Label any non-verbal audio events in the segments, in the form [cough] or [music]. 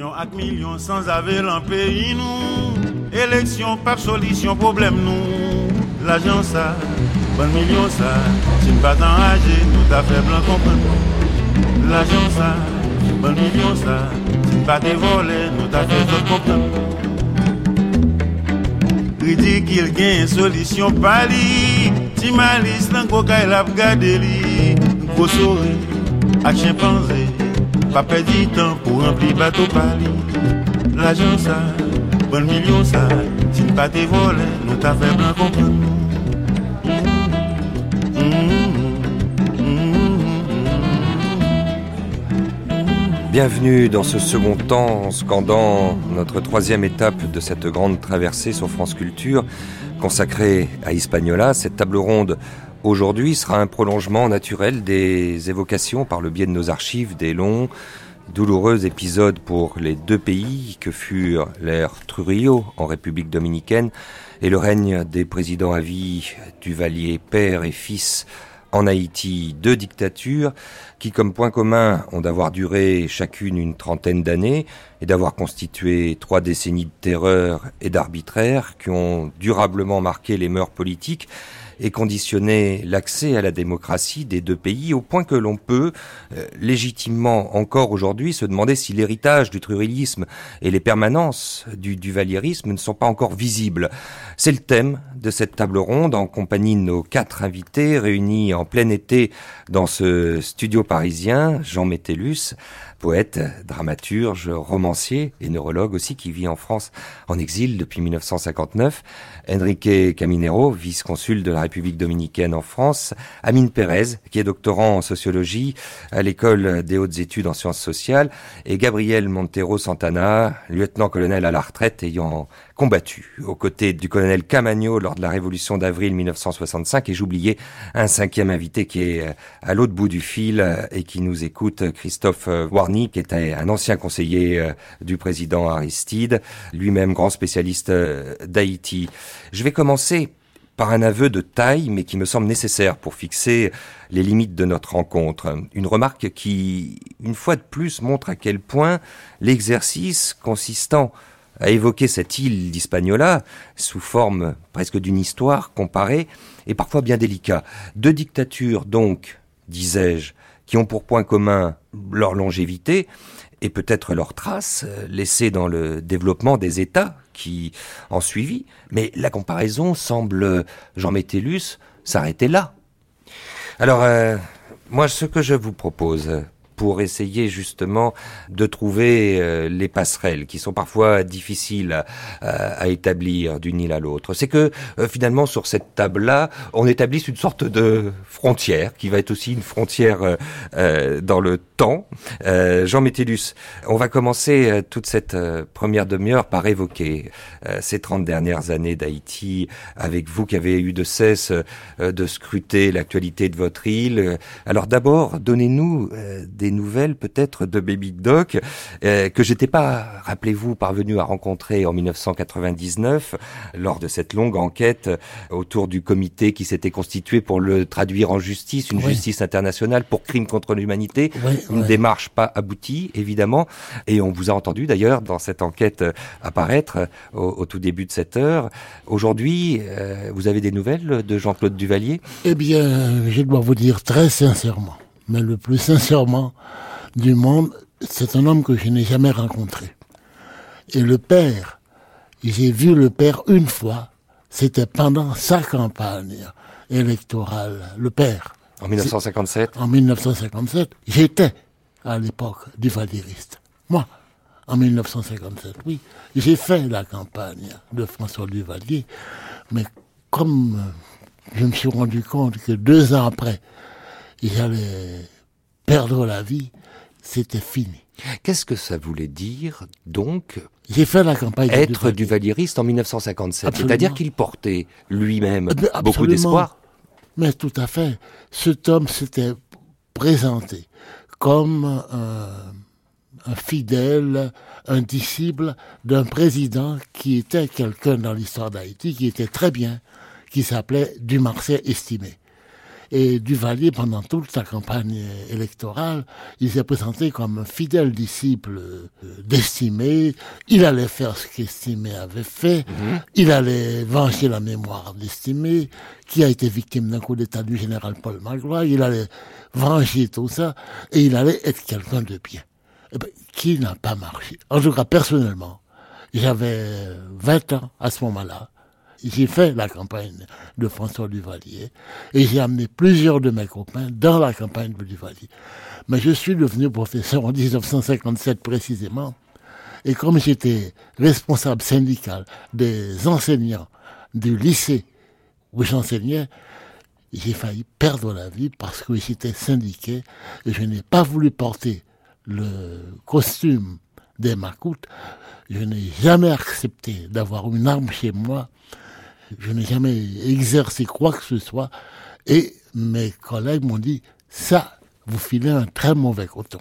Millions ak millions sans aver lan peyi nou. Élection, pas solution, problème nous L'agent ça, bon million ça Si pas enragé, nous t'a fait blanc comprendre L'agent ça, bon million ça Si pas volé, nous t'a fait autre comprendre Ridicule gain solution pali Si malice nan koka il a gardé li. Gros sourire, ak chimpanzé Pas perdre temps pour remplir bateau pali L'agent ça Bon million ça, si pas tes volé, nous t'a. Bienvenue dans ce second temps scandant notre troisième étape de cette grande traversée sur France Culture consacrée à Hispaniola. Cette table ronde aujourd'hui sera un prolongement naturel des évocations par le biais de nos archives des longs, douloureux épisode pour les deux pays que furent l'ère Trujillo en République dominicaine et le règne des présidents à vie Duvalier père et fils en Haïti, deux dictatures qui, comme point commun, ont d'avoir duré chacune une trentaine d'années et d'avoir constitué trois décennies de terreur et d'arbitraire qui ont durablement marqué les mœurs politiques et conditionner l'accès à la démocratie des deux pays au point que l'on peut euh, légitimement encore aujourd'hui se demander si l'héritage du trurilisme et les permanences du duvalierisme ne sont pas encore visibles. C'est le thème de cette table ronde en compagnie de nos quatre invités réunis en plein été dans ce studio parisien, Jean Métellus, poète, dramaturge, romancier et neurologue aussi qui vit en France en exil depuis 1959. Enrique Caminero, vice-consul de la République dominicaine en France. Amine Pérez, qui est doctorant en sociologie à l'école des hautes études en sciences sociales. Et Gabriel Montero Santana, lieutenant-colonel à la retraite ayant combattu aux côtés du colonel Camagno lors de la révolution d'avril 1965 et j'oubliais un cinquième invité qui est euh, à l'autre bout du fil euh, et qui nous écoute, Christophe euh, Warny, qui était un ancien conseiller du président Aristide, lui-même grand spécialiste d'Haïti. Je vais commencer par un aveu de taille, mais qui me semble nécessaire pour fixer les limites de notre rencontre. Une remarque qui, une fois de plus, montre à quel point l'exercice consistant à évoquer cette île d'Hispaniola sous forme presque d'une histoire comparée est parfois bien délicat. Deux dictatures, donc, disais-je, qui ont pour point commun leur longévité et peut-être leurs traces laissées dans le développement des États qui en suivit, mais la comparaison semble, Jean Métellus, s'arrêter là. Alors, euh, moi, ce que je vous propose, pour essayer justement de trouver euh, les passerelles qui sont parfois difficiles à, établir d'une île à l'autre. C'est que euh, finalement sur cette table-là, on établisse une sorte de frontière qui va être aussi une frontière euh, dans le temps. Jean Métellus, on va commencer toute cette première demi-heure par évoquer ces 30 dernières années d'Haïti avec vous qui avez eu de cesse de scruter l'actualité de votre île. Alors d'abord, donnez-nous des nouvelles peut-être de Baby Doc euh, que j'étais pas, rappelez-vous, parvenu à rencontrer en 1999 lors de cette longue enquête autour du comité qui s'était constitué pour le traduire en justice, une justice internationale pour crimes contre l'humanité, une démarche pas aboutie évidemment, et on vous a entendu d'ailleurs dans cette enquête apparaître au, tout début de cette heure. Aujourd'hui, euh, vous avez des nouvelles de Jean-Claude Duvalier? Eh bien, je dois vous dire très sincèrement mais le plus sincèrement du monde, c'est un homme que je n'ai jamais rencontré. Et le père, j'ai vu le père une fois, c'était pendant sa campagne électorale, le père. En 1957 En 1957. J'étais à l'époque du Valériste. Moi, en 1957, oui. J'ai fait la campagne de François Duvalier, mais comme je me suis rendu compte que deux ans après, j'allais perdre la vie, c'était fini. Qu'est-ce que ça voulait dire, donc, j'ai fait la campagne être du valieriste en 1957 C'est-à-dire qu'il portait lui-même eh beaucoup d'espoir Mais tout à fait. Cet homme s'était présenté comme un, un fidèle, un disciple d'un président qui était quelqu'un dans l'histoire d'Haïti, qui était très bien, qui s'appelait Dumarcet Estimé. Et Duvalier, pendant toute sa campagne électorale, il s'est présenté comme un fidèle disciple euh, d'Estimé. Il allait faire ce qu'Estimé avait fait. Mhm. Il allait venger la mémoire d'Estimé, qui a été victime d'un coup d'état du général Paul Magloire. Il allait venger tout ça. Et il allait être quelqu'un de bien. Eh ben, qui n'a pas marché? En tout cas, personnellement, j'avais 20 ans à ce moment-là j'ai fait la campagne de François Duvalier et j'ai amené plusieurs de mes copains dans la campagne de Duvalier. Mais je suis devenu professeur en 1957 précisément. Et comme j'étais responsable syndical des enseignants du lycée où j'enseignais, j'ai failli perdre la vie parce que j'étais syndiqué et je n'ai pas voulu porter le costume des macoutes. Je n'ai jamais accepté d'avoir une arme chez moi je n'ai jamais exercé quoi que ce soit. Et mes collègues m'ont dit, ça, vous filez un très mauvais coton.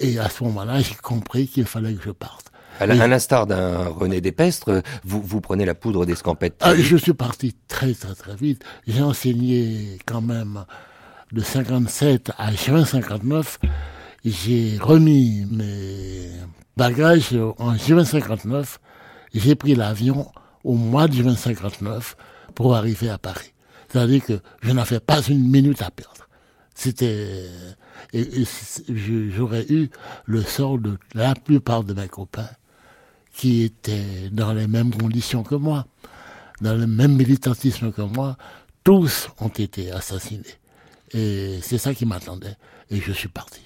Et à ce moment-là, j'ai compris qu'il fallait que je parte. À l'instar d'un René Despestre, vous, vous prenez la poudre d'escampette. Ah, je suis parti très très très vite. J'ai enseigné quand même de 57 à juin 59. J'ai remis mes bagages en juin 59. J'ai pris l'avion au mois de juin 59 pour arriver à Paris. C'est-à-dire que je n'avais pas une minute à perdre. C'était, et, j'aurais eu le sort de la plupart de mes copains qui étaient dans les mêmes conditions que moi, dans le même militantisme que moi. Tous ont été assassinés. Et c'est ça qui m'attendait. Et je suis parti.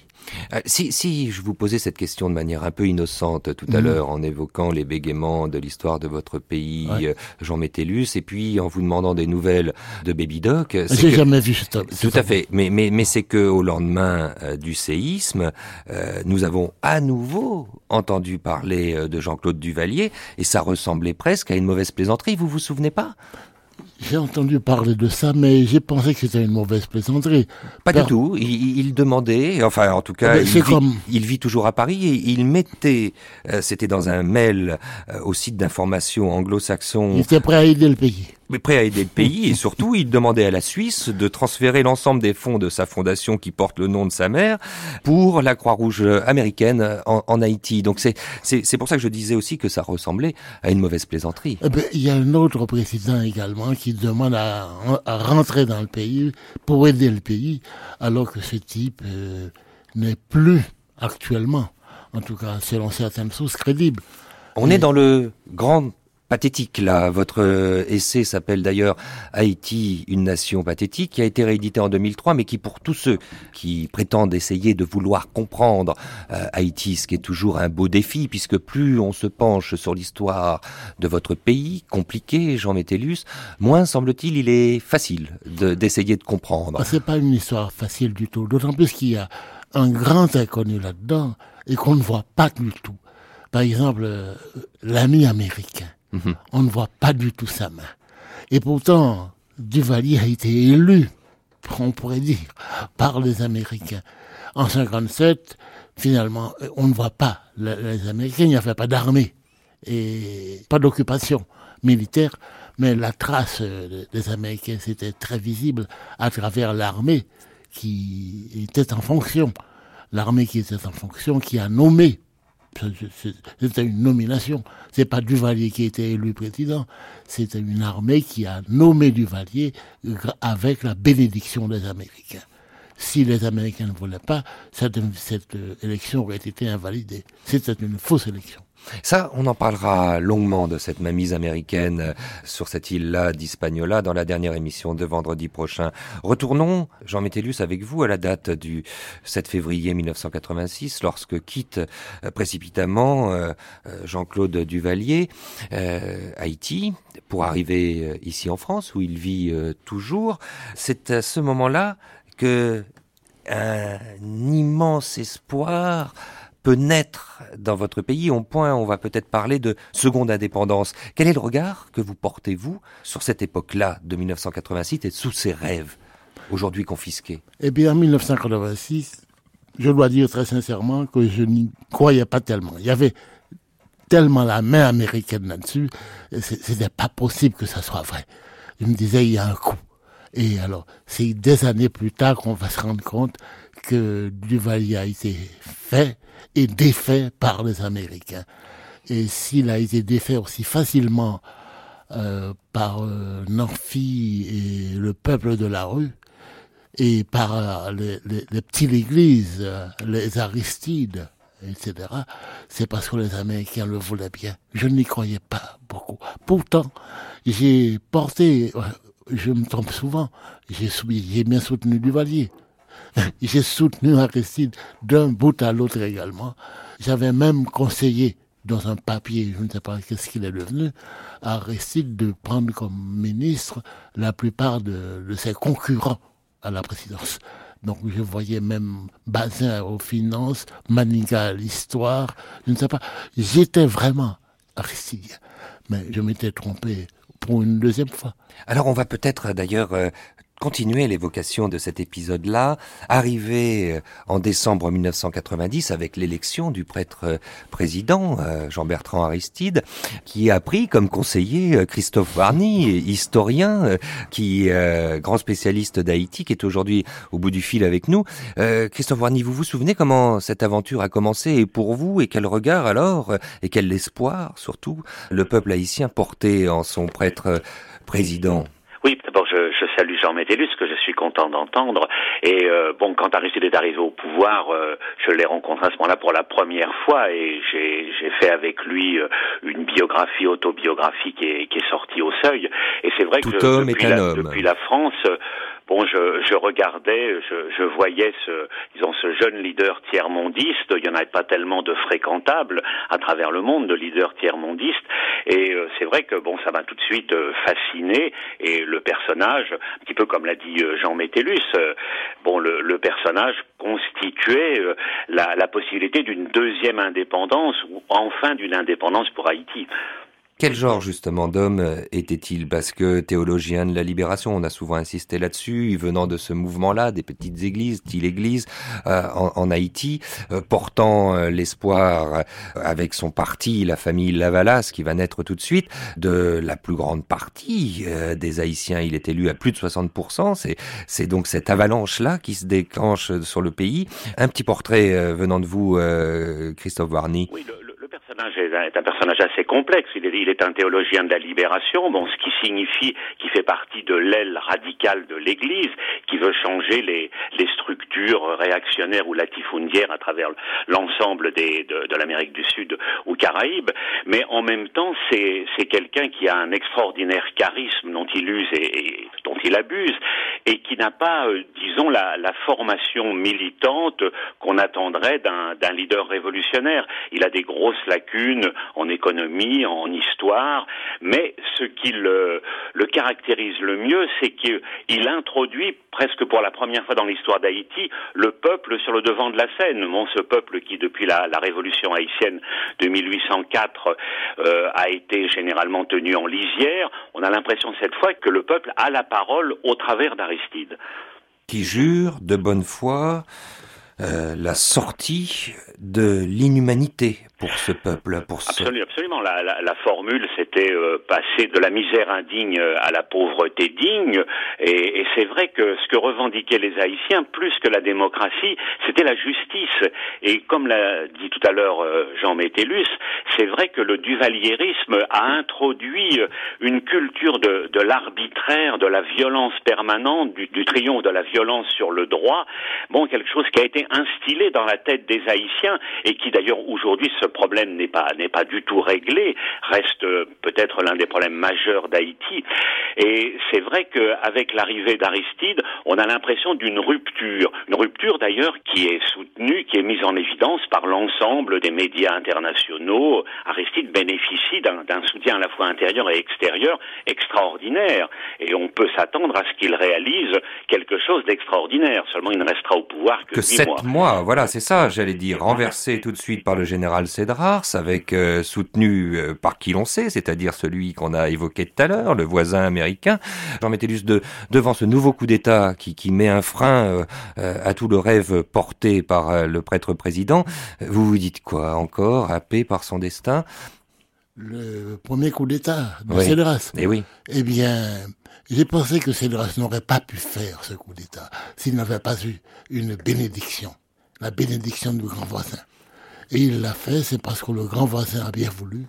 Euh, si, si je vous posais cette question de manière un peu innocente tout à mhm. l'heure en évoquant les bégaiements de l'histoire de votre pays, euh, Jean Métellus, et puis en vous demandant des nouvelles de Baby Doc. J'ai jamais vu ce Tout à fait. Mais, mais, mais c'est que au lendemain euh, du séisme, nous avons à nouveau entendu parler de Jean-Claude Duvalier, et ça ressemblait presque à une mauvaise plaisanterie. Vous vous souvenez pas? J'ai entendu parler de ça, mais j'ai pensé que c'était une mauvaise plaisanterie. Pas du tout. Il, demandait, enfin en tout cas, il vit, comme... il, vit, toujours à Paris et il mettait, euh, c'était dans un mail euh, au site d'information anglo-saxon. Il était prêt à aider le pays mais prêt à aider le pays et surtout il demandait à la Suisse de transférer l'ensemble des fonds de sa fondation qui porte le nom de sa mère pour la Croix-Rouge américaine en, Haïti. Donc c'est c'est pour ça que je disais aussi que ça ressemblait à une mauvaise plaisanterie. Eh ben, il y a un autre président également qui demande à, rentrer dans le pays pour aider le pays alors que ce type euh, n'est plus actuellement, en tout cas selon certaines sources crédibles. On est dans le grand pathétique là. Votre euh, essai s'appelle d'ailleurs Haïti, une nation pathétique, qui a été réédité en 2003, mais qui pour tous ceux qui prétendent essayer de vouloir comprendre euh, Haïti, ce qui est toujours un beau défi, puisque plus on se penche sur l'histoire de votre pays, compliqué, Jean Métellus, moins semble-t-il il est facile d'essayer de, comprendre. Ah, c'est pas une histoire facile du tout, d'autant plus qu'il y a un grand inconnu là-dedans et qu'on ne voit pas du tout. Par exemple, euh, l'ami américain. On ne voit pas du tout sa main. Et pourtant, Duvalier a été élu, on pourrait dire, par les Américains. En 57, finalement, on ne voit pas les Américains, il n'y avait pas d'armée et pas d'occupation militaire, mais la trace des Américains, c'était très visible à travers l'armée qui était en fonction. L'armée qui était en fonction, qui a nommé c'était une nomination. C'est pas Duvalier qui était élu président. C'était une armée qui a nommé Duvalier avec la bénédiction des Américains. Si les Américains ne voulaient pas, cette, cette élection aurait été invalidée. C'était une fausse élection. Ça, on en parlera longuement de cette mamise américaine euh, sur cette île-là d'Hispaniola dans la dernière émission de vendredi prochain. Retournons, Jean Métellus, avec vous à la date du 7 février 1986, lorsque quitte euh, précipitamment euh, Jean-Claude Duvalier Haïti pour arriver ici en France où il vit toujours. C'est à ce moment-là que un immense espoir peut naître dans votre pays. Au point, on va peut-être parler de seconde indépendance. Quel est le regard que vous portez, vous, sur cette époque-là de 1986 et sous ces rêves, aujourd'hui confisqués? Eh bien, en 1986, je dois dire très sincèrement que je n'y croyais pas tellement. Il y avait tellement la main américaine là-dessus, c'était pas possible que ça soit vrai. Je me disais, il y a un coup. Et alors, c'est des années plus tard qu'on va se rendre compte que Duvalier a été fait et défait par les Américains. Et s'il a été défait aussi facilement euh, par euh, et le peuple de la rue, et par euh, les, petites églises, euh, les Aristides, etc., c'est parce que les Américains le voulaient bien. Je n'y croyais pas beaucoup. Pourtant, j'ai porté, je me trompe souvent, j'ai bien soutenu Duvalier. [laughs] J'ai soutenu Aristide d'un bout à l'autre également. J'avais même conseillé dans un papier, je ne sais pas qu'est-ce qu'il est devenu, à Aristide de prendre comme ministre la plupart de, ses concurrents à la présidence. Donc je voyais même Bazin aux finances, Maniga à l'histoire, je ne sais pas. J'étais vraiment Aristide, mais je m'étais trompé pour une deuxième fois. Alors on va peut-être d'ailleurs euh, continuer l'évocation de cet épisode-là, arrivé euh, en décembre 1990 avec l'élection du prêtre euh, président euh, Jean-Bertrand Aristide, qui a pris comme conseiller Christophe Varny, historien, qui grand spécialiste d'Haïti, qui est aujourd'hui au bout du fil avec nous. Christophe Varny, vous vous souvenez comment cette aventure a commencé et pour vous et quel regard alors et quel espoir surtout le peuple haïtien portait en son prêtre président? Oui, d'abord je, je, salue Jean Métellus, que je suis content d'entendre. Et euh, bon, quand Aristide est arrivé au pouvoir, euh, je l'ai rencontré à ce moment-là pour la première fois et j'ai fait avec lui euh, une biographie autobiographique qui est, qui est sortie au seuil. Et c'est vrai que depuis, la, depuis la France, bon, je, je regardais, je, voyais ce, disons, ce jeune leader tiers-mondiste. Il n'y en avait pas tellement de fréquentables à travers le monde, de leaders tiers-mondistes. Et euh, c'est vrai que bon, ça m'a tout de suite euh, fasciné. Et le personnage, un petit peu comme l'a dit euh, Jean Métellus, bon, le, le, personnage constituait la, la possibilité d'une deuxième indépendance ou enfin d'une indépendance pour Haïti. Quel genre justement d'homme euh, était-il? Parce que théologien de la libération, on a souvent insisté là-dessus, venant de ce mouvement-là, des petites églises, style église, euh, en, Haïti, euh, portant l'espoir avec son parti, la famille Lavalas, qui va naître tout de suite, de la plus grande partie des Haïtiens. Il est élu à plus de 60%. C'est, donc cette avalanche-là qui se déclenche sur le pays. Un petit portrait venant de vous, Christophe Varny personnage est un personnage assez complexe. Il est, un théologien de la libération, bon, ce qui signifie qu'il fait partie de l'aile radicale de l'Église, qui veut changer les, structures réactionnaires ou latifundières à travers l'ensemble de, l'Amérique du Sud ou Caraïbes. Mais en même temps, c'est, quelqu'un qui a un extraordinaire charisme dont il use et dont il abuse, et qui n'a pas, euh, disons, la, formation militante qu'on attendrait d'un, leader révolutionnaire. Il a des grosses lacunes en économie, en histoire, mais ce qui le, le caractérise le mieux, c'est qu'il introduit presque pour la première fois dans l'histoire d'Haïti le peuple sur le devant de la scène. Ce peuple qui, depuis la, révolution haïtienne de 1804, euh, a été généralement tenu en lisière, on a l'impression cette fois que le peuple a la parole au travers Qui jure de bonne foi euh, la sortie de l'inhumanité Absolument, absolument. La, la, la formule, c'était euh, passer de la misère indigne à la pauvreté digne, et, et c'est vrai que ce que revendiquaient les Haïtiens, plus que la démocratie, c'était la justice. Et comme l'a dit tout à l'heure euh, Jean Métellus, c'est vrai que le duvalierisme a introduit une culture de, de l'arbitraire, de la violence permanente, du, du triomphe de la violence sur le droit, bon, quelque chose qui a été instillé dans la tête des Haïtiens et qui d'ailleurs aujourd'hui ce problème n'est pas n'est pas du tout réglé, reste euh, peut-être l'un des problèmes majeurs d'Haïti. Et c'est vrai qu'avec l'arrivée d'Aristide, on a l'impression d'une rupture, une rupture d'ailleurs qui est soutenue, qui est mise en évidence par l'ensemble des médias internationaux. Aristide bénéficie d'un soutien à la fois intérieur et extérieur extraordinaire, et on peut s'attendre à ce qu'il réalise quelque chose d'extraordinaire. Seulement, il ne restera au pouvoir que, que mois. mois. Voilà, c'est ça, j'allais dire, renversé tout de suite par le général Cédrars, avec euh, soutenu euh, par qui l'on sait, c'est-à-dire celui qu'on a évoqué tout à l'heure, le voisin américain. Jean Métellus, de, devant ce nouveau coup d'État qui, qui met un frein euh, à tout le rêve porté par le prêtre président, vous vous dites quoi encore, happé par son destin? Le premier coup d'État de Cédras. Eh oui. Eh bien, j'ai pensé que Cédras n'aurait pas pu faire ce coup d'État s'il n'avait pas eu une bénédiction, la bénédiction du grand voisin. Et il l'a fait, c'est parce que le grand voisin a bien voulu.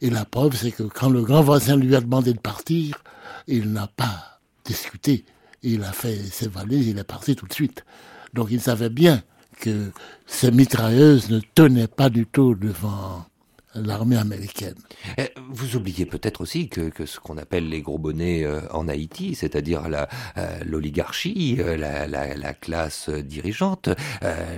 Et la preuve, c'est que quand le grand voisin lui a demandé de partir, il n'a pas discuté. Il a fait ses valises, il est parti tout de suite. Donc il savait bien que ces mitrailleuses ne tenaient pas du tout devant l'armée américaine. Eh, vous oubliez peut-être aussi que, ce qu'on appelle les gros bonnets euh, en Haïti, c'est-à-dire euh, l'oligarchie, euh, la, classe dirigeante,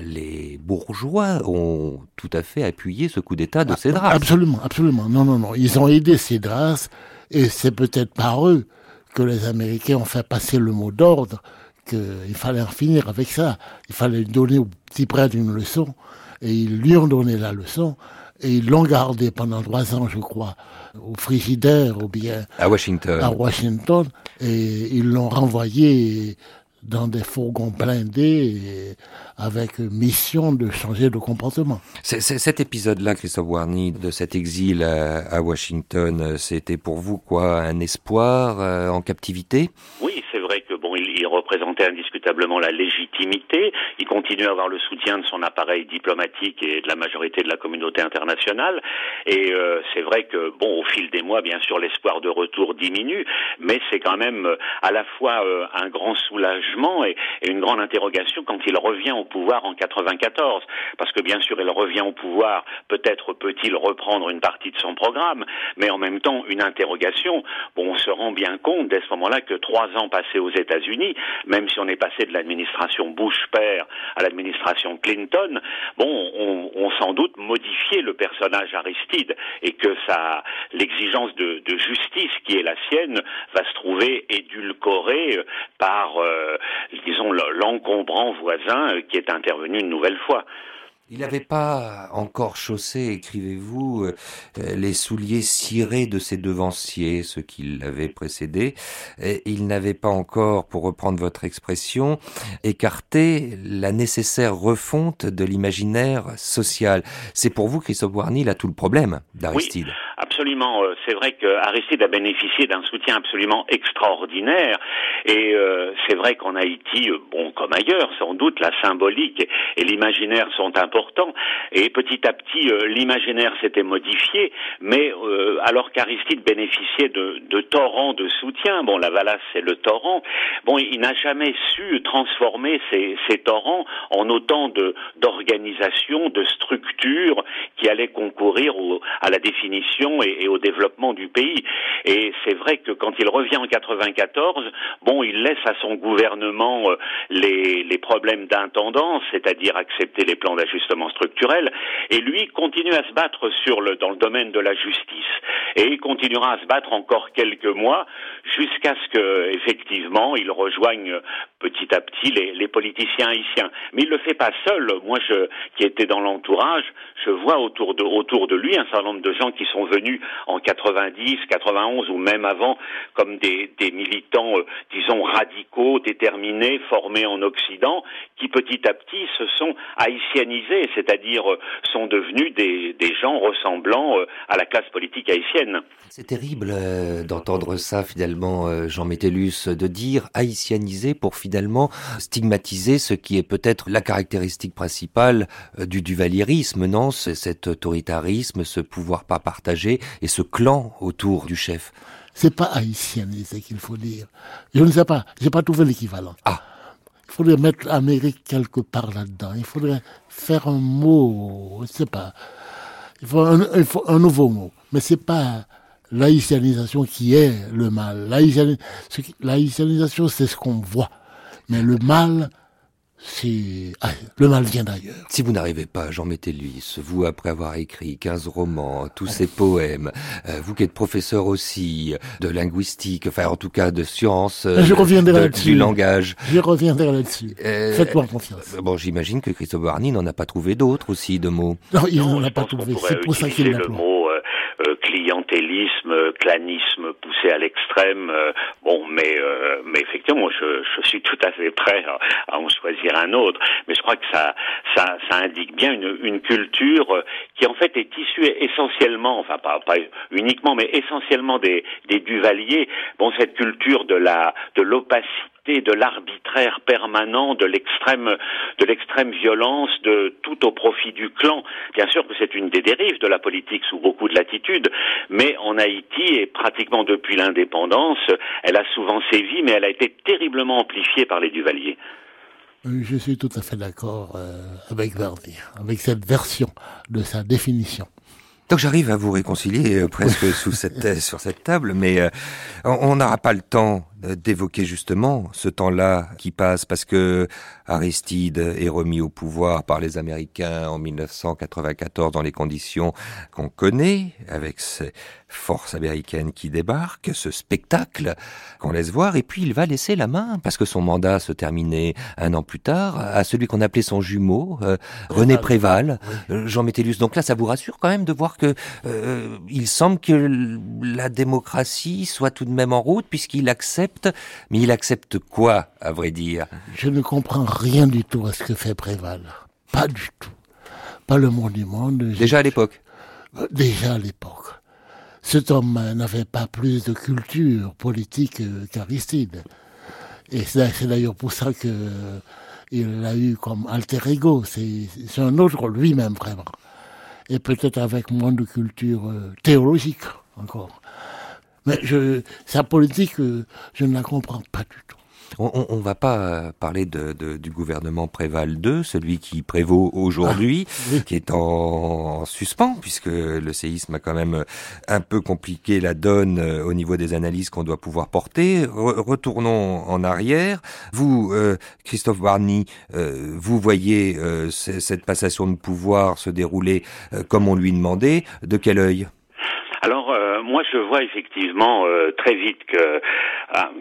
les bourgeois ont tout à fait appuyé ce coup d'État de ah, Cédras. Absolument, absolument. Non, non, non. Ils ont aidé Cédras et c'est peut-être par eux que les Américains ont fait passer le mot d'ordre qu'il fallait en finir avec ça. Il fallait donner au petit prêtre une leçon et ils lui ont donné la leçon. Et ils l'ont gardé pendant trois ans, je crois, au frigidaire ou bien à Washington. À Washington. Et ils l'ont renvoyé dans des fourgons blindés avec mission de changer de comportement. cet épisode-là, Christophe Warney, de cet exil à, Washington, c'était pour vous quoi? Un espoir euh, en captivité? Oui, c'est vrai que bon, il, il représentait indiscutablement la légitimité. Il continue à avoir le soutien de son appareil diplomatique et de la majorité de la communauté internationale. Et euh, c'est vrai que, bon, au fil des mois, bien sûr, l'espoir de retour diminue, mais c'est quand même euh, à la fois euh, un grand soulagement et, et, une grande interrogation quand il revient au pouvoir en 94. Parce que, bien sûr, il revient au pouvoir, peut-être peut-il reprendre une partie de son programme, mais en même temps, une interrogation. Bon, on se rend bien compte dès ce moment-là que trois ans passés aux États-Unis, même si on est passé de l'administration Bush père à l'administration Clinton, bon, on, on sans doute modifié le personnage Aristide et que ça, l'exigence de, justice qui est la sienne va se trouver édulcorée par, euh, disons, l'encombrant voisin qui est intervenu une nouvelle fois. Il n'avait pas encore chaussé, écrivez-vous, euh, les souliers cirés de ses devanciers, ceux qui l'avaient précédé. Il n'avait pas encore, pour reprendre votre expression, écarté la nécessaire refonte de l'imaginaire social. C'est pour vous, Christophe Warny, là tout le problème d'Aristide. Oui, absolument. Euh, c'est vrai qu'Aristide a bénéficié d'un soutien absolument extraordinaire. Et euh, c'est vrai qu'en Haïti, bon, comme ailleurs, sans doute, la symbolique et l'imaginaire sont importants et petit à petit, euh, l'imaginaire s'était modifié, mais euh, alors qu'Aristide bénéficiait de, de, torrents de soutien, bon, la Valasse c'est le torrent, bon, il n'a jamais su transformer ces, torrents en autant de d'organisations, de structures qui allaient concourir à la définition et, au développement du pays. Et c'est vrai que quand il revient en 94, bon, il laisse à son gouvernement euh, les, les problèmes d'intendance, c'est-à-dire accepter les plans d'ajustement structurel, et lui continue à se battre sur le, dans le domaine de la justice. Et il continuera à se battre encore quelques mois jusqu'à ce que, effectivement, il rejoigne petit à petit les, les, politiciens haïtiens. Mais il le fait pas seul. Moi, je, qui étais dans l'entourage, je vois autour de, autour de lui un certain nombre de gens qui sont venus en 90, 91 ou même avant comme des, militants, euh, disons, radicaux, déterminés, formés en Occident, qui petit à petit se sont haïtianisés, c'est-à-dire euh, sont devenus des, gens ressemblant euh, à la classe politique haïtienne. C'est terrible d'entendre ça finalement, Jean Métellus, de dire haïtianiser pour finalement stigmatiser ce qui est peut-être la caractéristique principale du duvalierisme, non? Cet autoritarisme, ce pouvoir pas partagé et ce clan autour du chef. C'est pas haïtianisé qu'il faut dire. Je ne sais pas, j'ai pas trouvé l'équivalent. Ah. Il faudrait mettre l'Amérique quelque part là-dedans. Il faudrait faire un mot, je sais pas. Il faut un, il faut un nouveau mot. Mais c'est pas l'haïtianisation qui est le mal. L'haïtianisation, c'est ce qu'on voit. Mais le mal, c'est ah, le mal vient d'ailleurs. Si vous n'arrivez pas, Jean Métellus, vous après avoir écrit 15 romans, tous ces poèmes, euh, vous qui êtes professeur aussi de linguistique, enfin en tout cas de sciences, je reviendrai du langage. Je reviendrai là-dessus. Euh, Faites-moi confiance. Bon, j'imagine que Christophe Barney n'en a pas trouvé d'autres aussi de mots. Non, il n'en a pas trouvé. C'est pour ça qu'il l'a le mot euh, clientélisme, clanisme poussé à l'extrême. bon, mais mais effectivement, je, suis tout à fait prêt à, en choisir un autre. Mais je crois que ça ça, indique bien une, culture qui en fait est issue essentiellement, enfin pas, pas uniquement, mais essentiellement des, des Duvaliers. Bon, cette culture de l'opacité de l'arbitraire permanent, de l'extrême, de l'extrême violence, de tout au profit du clan. Bien sûr que c'est une des dérives de la politique sous beaucoup de latitude, mais en Haïti et pratiquement depuis l'indépendance, elle a souvent sévi, mais elle a été terriblement amplifiée par les Duvaliers. Je suis tout à fait d'accord euh, avec Verdi, avec cette version de sa définition. Donc j'arrive à vous réconcilier euh, presque sous cette, sur cette table, mais euh, on n'aura pas le temps d'évoquer justement ce temps-là qui passe parce que Aristide est remis au pouvoir par les Américains en 1994 dans les conditions qu'on connaît, avec ces forces américaines qui débarquent, ce spectacle qu'on laisse voir, et puis il va laisser la main, parce que son mandat se terminait un an plus tard, à celui qu'on appelait son jumeau, euh, René Préval, euh, Jean Métellus. Donc là, ça vous rassure quand même de voir que euh, il semble que la démocratie soit tout de même en route, puisqu'il accepte, mais il accepte quoi, à vrai dire? Je ne comprends rien du tout à ce que fait Préval. Pas du tout. Pas le monde du monde. Déjà à l'époque? Euh, Déjà à l'époque. Cet homme n'avait pas plus de culture politique qu'Aristide. Et c'est d'ailleurs pour ça que il l'a eu comme alter ego. C'est un autre lui-même vraiment. Et peut-être avec moins de culture euh, théologique encore. Mais je, sa politique, euh, je ne la comprends pas du tout. On ne va pas euh, parler de, de, du gouvernement Préval II, celui qui prévaut aujourd'hui, ah, qui est en, suspens, puisque le séisme a quand même euh, un peu compliqué la donne euh, au niveau des analyses qu'on doit pouvoir porter. retournons en arrière. Vous, Christophe Barny, vous voyez cette passation de pouvoir se dérouler comme on lui demandait. De quel œil? Alors euh, moi je vois effectivement euh, très vite que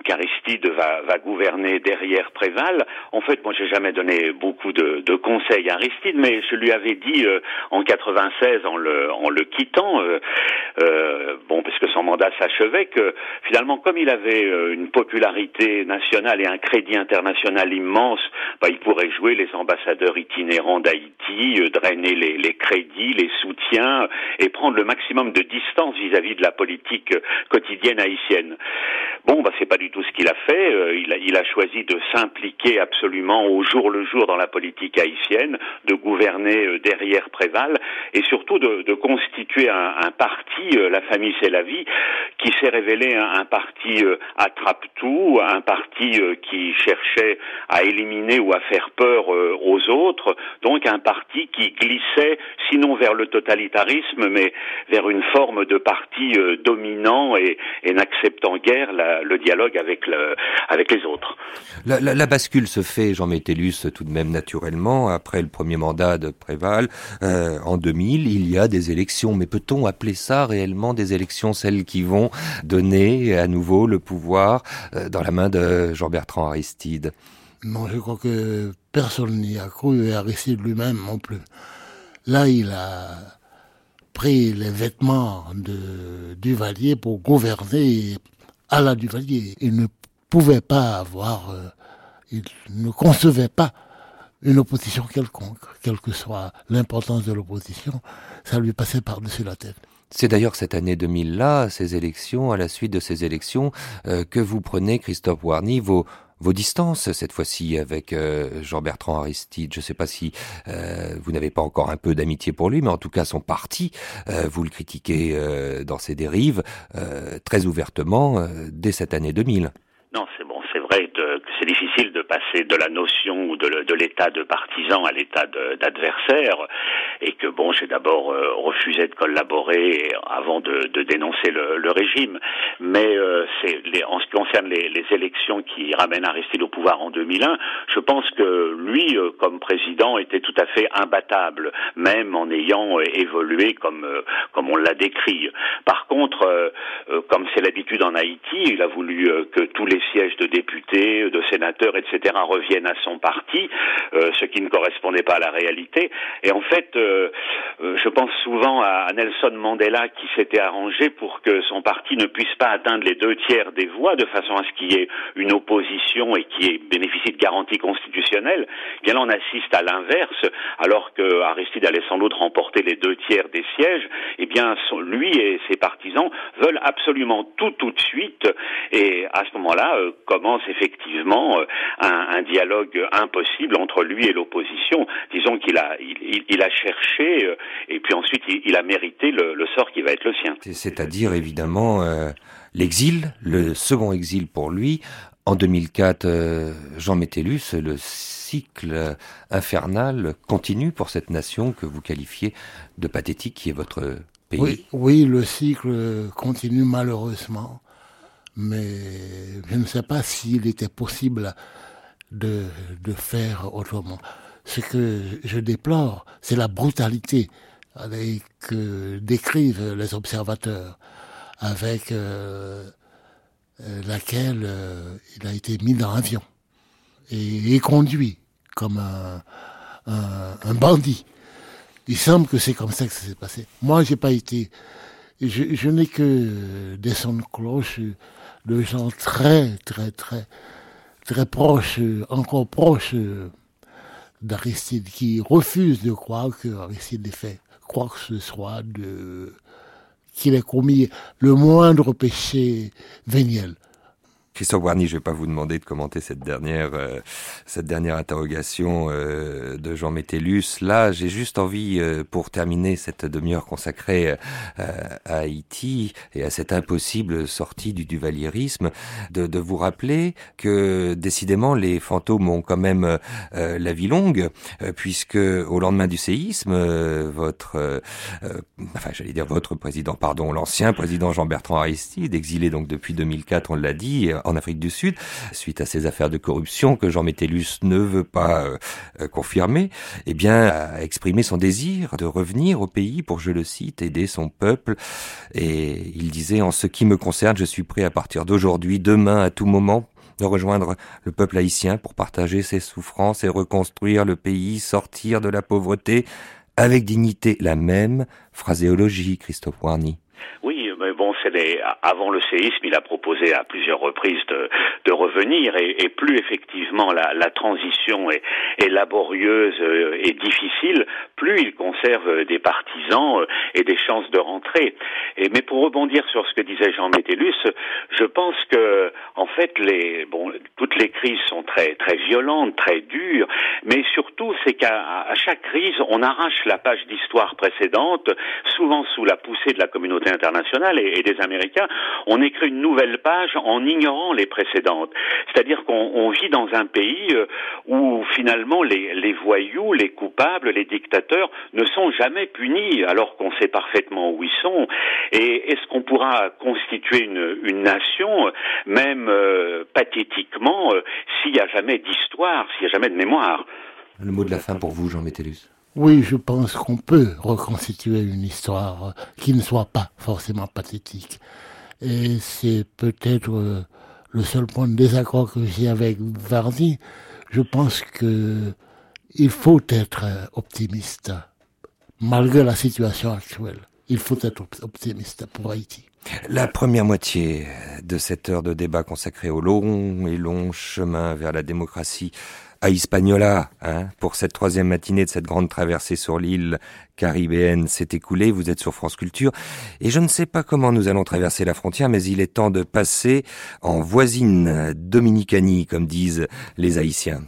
qu'Aristide va, va gouverner derrière Préval. En fait, moi j'ai jamais donné beaucoup de, conseils à Aristide, mais je lui avais dit euh, en 96 en le en le quittant, bon parce que son mandat s'achevait, que finalement comme il avait une popularité nationale et un crédit international immense, bah, il pourrait jouer les ambassadeurs itinérants d'Haïti, drainer les, les crédits, les soutiens et prendre le maximum de distance vis-à-vis de la politique quotidienne haïtienne. Bon, bah c'est pas du tout ce qu'il a fait. Euh, il, a, choisi de s'impliquer absolument au jour le jour dans la politique haïtienne, de gouverner euh, derrière Préval et surtout de, constituer un, parti, euh, la famille c'est la vie, qui s'est révélé un, un parti attrape-tout, un parti qui cherchait à éliminer ou à faire peur aux autres, donc un parti qui glissait sinon vers le totalitarisme, mais vers une forme de parti dominant et, n'acceptant guère le dialogue avec, le, avec les autres. La, bascule se fait, Jean Métellus, tout de même naturellement, après le premier mandat de Préval, euh, en 2000, il y a des élections. Mais peut-on appeler ça réellement des élections, celles qui vont donner à nouveau le pouvoir euh, dans la main de Jean-Bertrand Aristide? Non, je crois que personne n'y a cru, et Aristide lui-même non plus. Là, il a pris les vêtements de Duvalier pour gouverner à la Duvalier. Il ne pouvait pas avoir, euh, il ne concevait pas une opposition quelconque, quelle que soit l'importance de l'opposition, ça lui passait par-dessus la tête. C'est d'ailleurs cette année 2000-là, ces élections, à la suite de ces élections, euh, que vous prenez, Christophe Warny, vos, vos distances cette fois-ci avec euh, Jean-Bertrand Aristide. Je ne sais pas si euh, vous n'avez pas encore un peu d'amitié pour lui, mais en tout cas son parti, euh, vous le critiquez dans ses dérives très ouvertement dès cette année 2000. Non, c'est bon, c'est vrai que c'est difficile de passer de la notion de, de l'état de partisan à l'état d'adversaire, et que bon, j'ai d'abord euh, refusé de collaborer avant de, dénoncer le, régime. Mais euh, en ce qui concerne les, élections qui ramènent Aristide au pouvoir en 2001, je pense que lui, euh, comme président, était tout à fait imbattable, même en ayant évolué comme comme on l'a décrit. Par contre, comme c'est l'habitude en Haïti, il a voulu que tous les sièges de députés, de sénateurs, etc., reviennent à son parti, euh, ce qui ne correspondait pas à la réalité. Et en fait, euh, je pense souvent à Nelson Mandela qui s'était arrangé pour que son parti ne puisse pas atteindre les deux tiers des voix, de façon à ce qu'il y ait une opposition et qui bénéficie de garanties constitutionnelles. Bien là, on assiste à l'inverse, alors que Aristide allait sans doute remporter les deux tiers des sièges. Eh bien, lui et ses partisans veulent absolument tout tout de suite. Et à ce moment-là, euh, commence effectivement euh, un, dialogue impossible entre lui et l'opposition. Disons qu'il a, il, a cherché euh, et puis ensuite il, a mérité le, sort qui va être le sien. C'est-à-dire évidemment l'exil, le second exil pour lui. En 2004, Jean Métellus, le cycle infernal continue pour cette nation que vous qualifiez de pathétique, qui est votre pays. Oui, oui le cycle continue malheureusement mais je ne sais pas s'il était possible de, de faire autrement. Ce que je déplore, c'est la brutalité avec, que décrivent les observateurs, avec euh, euh, laquelle euh, il a été mis dans l'avion et, conduit comme un, un, bandit. Il semble que c'est comme ça que ça s'est passé. Moi, j'ai pas été. Je, je n'ai que des sons de cloche de gens très, très, très, très proches, encore proches d'Aristide, qui refusent de croire que Aristide ait fait quoi que ce soit qu'il ait commis le moindre péché véniel. Christophe Warny, je ne vais pas vous demander de commenter cette dernière, euh, cette dernière interrogation euh, de Jean Métellus. Là, j'ai juste envie, euh, pour terminer cette demi-heure consacrée à Haïti et à cette impossible sortie du duvalierisme, de, de vous rappeler que décidément les fantômes ont quand même la vie longue, puisque au lendemain du séisme, votre, enfin j'allais dire votre président, pardon, l'ancien président Jean-Bertrand Aristide, exilé donc depuis 2004, on l'a dit, en Afrique du Sud, suite à ces affaires de corruption que Jean Métellus ne veut pas euh, euh, confirmer, eh bien, a exprimé son désir de revenir au pays pour, je le cite, aider son peuple. Et il disait, en ce qui me concerne, je suis prêt à partir d'aujourd'hui, demain, à tout moment, de rejoindre le peuple haïtien pour partager ses souffrances et reconstruire le pays, sortir de la pauvreté avec dignité. La même phraséologie, Christophe Warny. Oui, avant le séisme, il a proposé à plusieurs reprises de, revenir, et, et, plus effectivement la, transition est, laborieuse euh, et difficile, plus il conserve des partisans euh, et des chances de rentrer. Et, mais pour rebondir sur ce que disait Jean Métellus, je pense que en fait, toutes les crises sont très violentes, très dures, mais surtout c'est qu'à chaque crise, on arrache la page d'histoire précédente, souvent sous la poussée de la communauté internationale et, des Américains, on écrit une nouvelle page en ignorant les précédentes. C'est-à-dire qu'on vit dans un pays euh, où finalement les, voyous, les coupables, les dictateurs ne sont jamais punis alors qu'on sait parfaitement où ils sont. Et est-ce qu'on pourra constituer une, nation, même euh, pathétiquement, euh, s'il n'y a jamais d'histoire, s'il n'y a jamais de mémoire? Le mot de la fin pour vous, Jean Métellus. Oui, je pense qu'on peut reconstituer une histoire qui ne soit pas forcément pathétique. Et c'est peut-être euh, le seul point de désaccord que j'ai avec Vardy. Je pense que il faut être optimiste, malgré la situation actuelle. Il faut être optimiste pour Haïti. La première moitié de cette heure de débat consacrée au long et long chemin vers la démocratie à Hispaniola, hein, pour cette troisième matinée de cette grande traversée sur l'île caribéenne s'est écoulée. Vous êtes sur France Culture. Et je ne sais pas comment nous allons traverser la frontière, mais il est temps de passer en voisine dominicanie, comme disent les Haïtiens.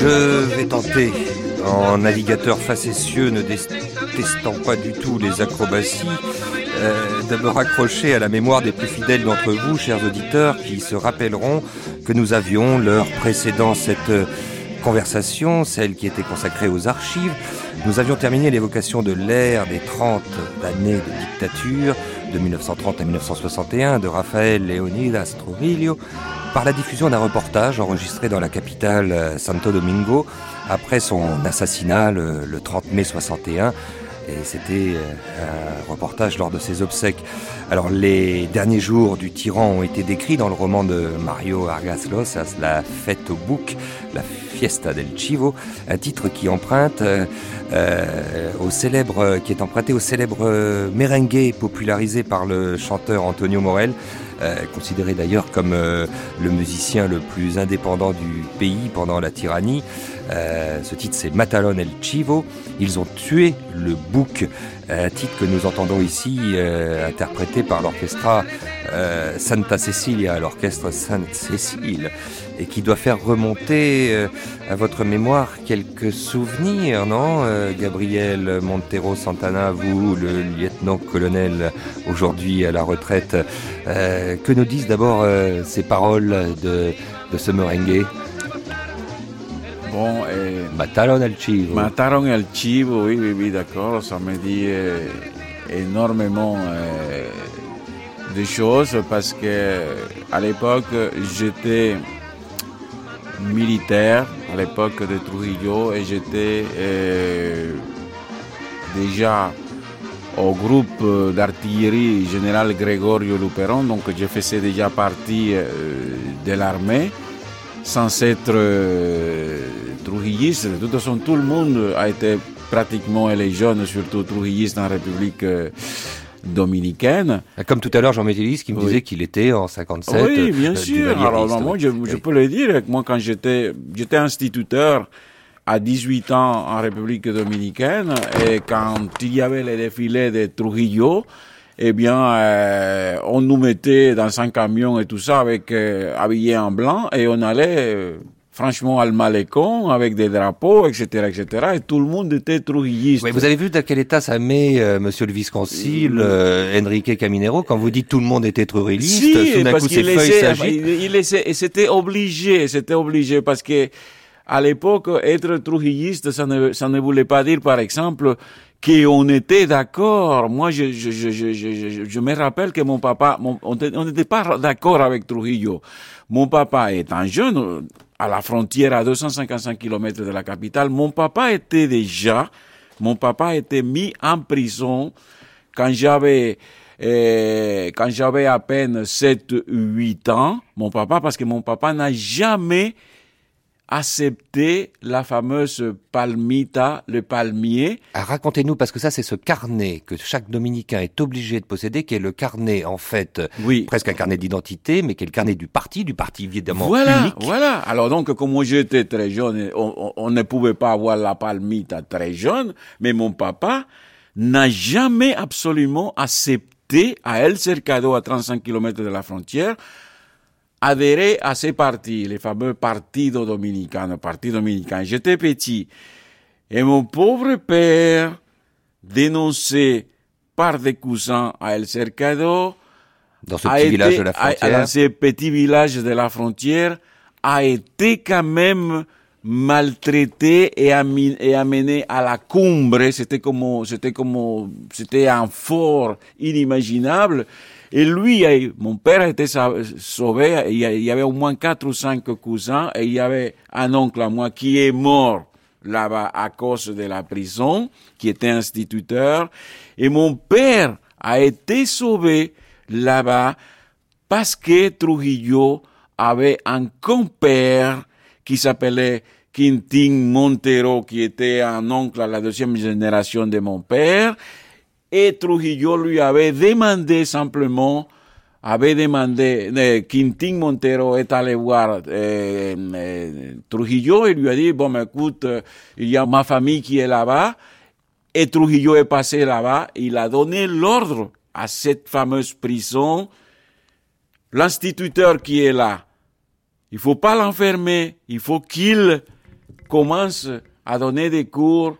Je vais tenter, en navigateur facétieux ne détestant pas du tout les acrobaties, euh, de me raccrocher à la mémoire des plus fidèles d'entre vous, chers auditeurs, qui se rappelleront que nous avions l'heure précédant cette conversation, celle qui était consacrée aux archives, nous avions terminé l'évocation de l'ère des 30 années de dictature, de 1930 à 1961, de Rafael Leonidas Trujillo, par la diffusion d'un reportage enregistré dans la capitale euh, Santo Domingo après son assassinat le, le 30 mai 61 et c'était euh, un reportage lors de ses obsèques. Alors les derniers jours du tyran ont été décrits dans le roman de Mario Argas Losas, La fête au bouc, la Fiesta del Chivo, un titre qui emprunte euh, au célèbre, qui est emprunté au célèbre merengue popularisé par le chanteur Antonio Morel. Euh, considéré d'ailleurs comme euh, le musicien le plus indépendant du pays pendant la tyrannie. Euh, ce titre c'est Matalon El Chivo. Ils ont tué le bouc, un titre que nous entendons ici interprété par l'orchestra Santa Cecilia, l'orchestre Sainte Cécile, et qui doit faire remonter à votre mémoire quelques souvenirs, non Gabriel Montero Santana, vous, le lieutenant-colonel aujourd'hui à la retraite, que nous disent d'abord ces paroles de, de ce merengue? Bon, eh, Mataron al chivo. Mataron al chivo, oui, oui, oui d'accord. Ça me dit eh, énormément eh, de choses parce que à l'époque, j'étais militaire, à l'époque de Trujillo, et j'étais déjà au groupe d'artillerie général Gregorio Luperon, donc je faisais déjà partie de l'armée, sans être trujilliste. De toute façon, tout le monde a été pratiquement, et les jeunes surtout, trujillistes en République dominicaine. Comme tout à l'heure, Jean Métélis qui me Oui. disait qu'il était en 57. Oui, bien euh, sûr. Alors, non, moi, je, je Oui. peux le dire. Moi, quand j'étais, j'étais instituteur à 18 ans en République dominicaine, et quand il y avait les défilés de Trujillo, eh bien, euh, on nous mettait dans un camion et tout ça, avec euh, habillés en blanc, et on allait franchement al malecon avec des drapeaux, etc., etc. Et tout le monde était trujilliste. Oui, vous avez vu dans quel état ça met euh, Monsieur le vice-consul euh, Enrique Caminero quand vous dites tout le monde était trujilliste Si, parce qu'il s'agitent. il, il essaie- et c'était obligé, c'était obligé parce que à l'époque, être trujilliste, ça ne, ça ne voulait pas dire, par exemple, qu'on était d'accord. Moi, je, je, je, je, je, je- je me rappelle que mon papa, mon- on était- on n'était pas d'accord avec Trujillo. Mon papa étant jeune, à la frontière à 255 km de la capitale, mon papa était déjà, mon papa était mis en prison quand j'avais euh, quand j'avais à peine 7 8 ans, mon papa parce que mon papa n'a jamais accepté la fameuse palmita, le palmier. Ah, Racontez-nous, parce que ça, c'est ce carnet que chaque dominicain est obligé de posséder, qui est le carnet, en fait, Oui. presque un carnet d'identité, mais qui est le carnet du parti, du parti évidemment Voilà, unique. voilà. Alors donc, comme moi j'étais très jeune, on, on- on ne pouvait pas avoir la palmita très jeune, mais mon papa n'a jamais absolument accepté à El Cercado, à 35 km de la frontière, adhérer à ces partis, les fameux Partido Dominicano, Parti dominicain. J'étais petit. Et mon pauvre père, dénoncé par des cousins à El Cercado, Dans ce petit été- village de la a- frontière. dans ce petit village de la frontière, a été quand même maltraité et amené à la cumbre. C'était comme, c'était comme, c'était un fort inimaginable. Et lui, mon père sa- sauvé. Il y avait au moins quatre ou cinq cousins et il y avait un oncle à moi qui est mort là-bas à cause de la prison, qui était instituteur. Et mon père a été sauvé là-bas parce que Trujillo avait un compère qui s'appelait Quintin Montero, qui était un oncle à la deuxième génération de mon père. Et Trujillo lui avait demandé simplement, avait demandé, Quintin Montero est allé voir eh, eh, Trujillo et lui a dit, bon, écoute, euh, il y a ma famille qui est là-bas. Et Trujillo est passé là-bas. Il a donné l'ordre à cette fameuse prison l'instituteur qui est là, il faut pas l'enfermer, il faut qu'il commence à donner des cours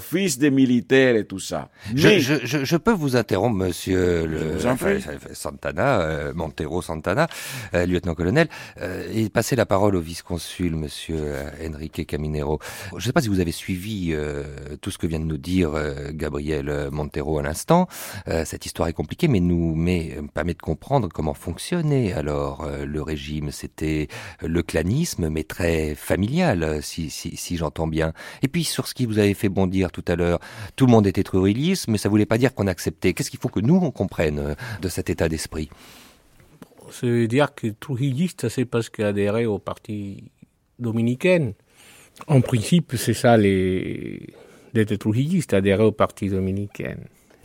fils des militaires et tout ça. Je, Mais- je, je, je peux vous interrompre, monsieur le prie. Santana, euh, Montero Santana, euh, lieutenant-colonel, euh, et passer la parole au vice-consul, monsieur euh, Enrique Caminero. Je ne sais pas si vous avez suivi euh, tout ce que vient de nous dire euh, Gabriel euh, Montero à l'instant. Euh, cette histoire est compliquée, mais nous met, me permet de comprendre comment fonctionnait alors euh, le régime. C'était le clanisme, mais très familial, euh, si, si, si j'entends bien. Et puis sur ce qui vous avez fait bondir tout à l'heure, tout le monde était trujilliste, mais ça voulait pas dire qu'on acceptait. Qu'est-ce qu'il faut que nous on euh, de cet état d'esprit? Veut dire que Trujilliste, c'est parce qu'il a adhéré au parti dominicain. En principe, c'est ça les d'être Trujilliste, adhérer au parti dominicain.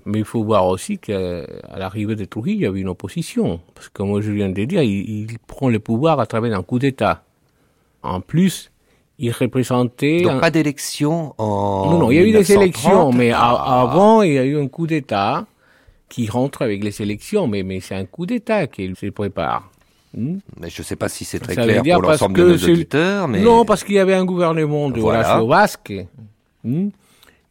Mais il faut voir aussi qu'à l'arrivée de Trujillo, il y avait une opposition. Parce que, comme je viens de dire, il prend le pouvoir à travers un coup d'État. En plus, il représentait... Donc un- pas d'élection en non, non, il y a eu des 1930. élections, mais Ah. avant, il y a eu un coup d'État qui rentre avec les élections, mais, mais c'est un coup d'État qu'il se prépare. Hmm Mais je sais pas si c'est très Ça clair pour l'ensemble de nos auditeurs, mais Non, parce qu'il y avait un gouvernement de Voilà. Horacio Vasque. Hmm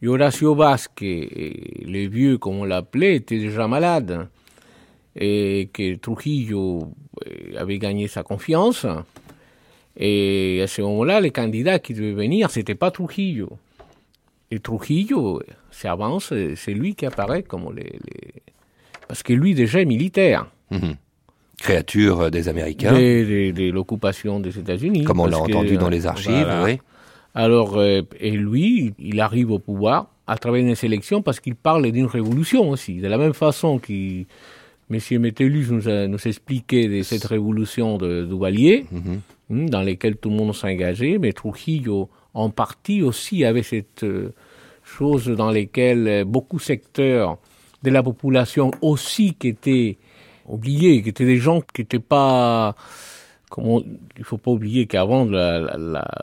Et Horacio Vasque, et les vieux, comme on l'appelait, étaient déjà malades. Et que Trujillo euh, avait gagné sa confiance. Et à ce moment-là, les candidats qui devaient venir, c'était pas Trujillo. Et Trujillo, c'est avance, c'est lui qui apparaît comme les, les- Parce que lui, déjà, est militaire. Mhm. créature euh, des Américains, de, de- de l'occupation des États-Unis. comme on l'a entendu dans euh, les archives. voilà. oui. Alors, euh, et lui, il arrive au pouvoir à travers une sélection parce qu'il parle d'une révolution aussi. De la même façon que M. Métellus nous, a, nous expliquait de cette révolution de Duvalier, Mhm. Dans laquelle tout le monde s'engageait, mais Trujillo, en partie aussi, avait cette euh, chose dans laquelle euh, beaucoup de secteurs de la population aussi qui étaient oubliés, qui étaient des gens qui n'étaient pas... Il faut pas oublier qu'avant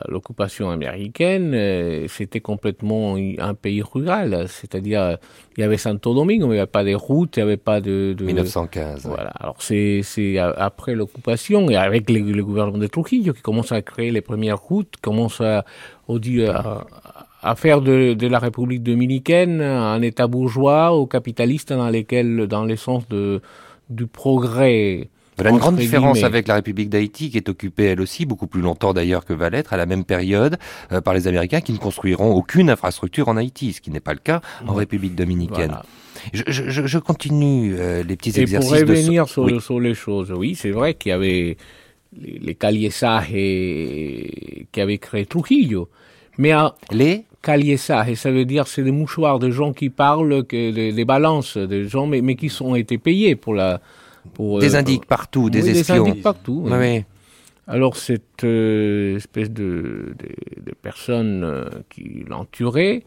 l'occupation américaine, euh, c'était complètement un pays rural. C'est-à-dire, il y avait Santo Domingo, mais il n'y avait pas de routes, il n'y avait pas de... de 1915. ouais. voilà. Alors c'est après l'occupation et avec le, le gouvernement de Trujillo qui commence à créer les premières routes, commence à, au dit- à, à faire de, de la République dominicaine un État bourgeois ou capitaliste dans lequel, dans le sens de du progrès. Voilà une grande différence guillemets. avec la République d'Haïti, qui est occupée elle aussi beaucoup plus longtemps d'ailleurs que va l'être à la même période euh, par les Américains, qui ne construiront aucune infrastructure en Haïti, ce qui n'est pas le cas en République dominicaine. Voilà. Je, je- je- continue euh, les petits Et pour exercices de revenir sur, Oui. sur les choses, oui, c'est vrai qu'il y avait les, les qui avaient créé Trujillo. Mais à, les Caliesaje, ça veut dire c'est des mouchoirs de gens qui parlent, que, des, des balances, des gens, mais, mais qui sont été payés pour la. Pour, des euh, indiques partout, des oui, espions. Des indiques partout. oui. Oui, oui. Alors cette euh, espèce de, de, de personnes euh, qui l'enturaient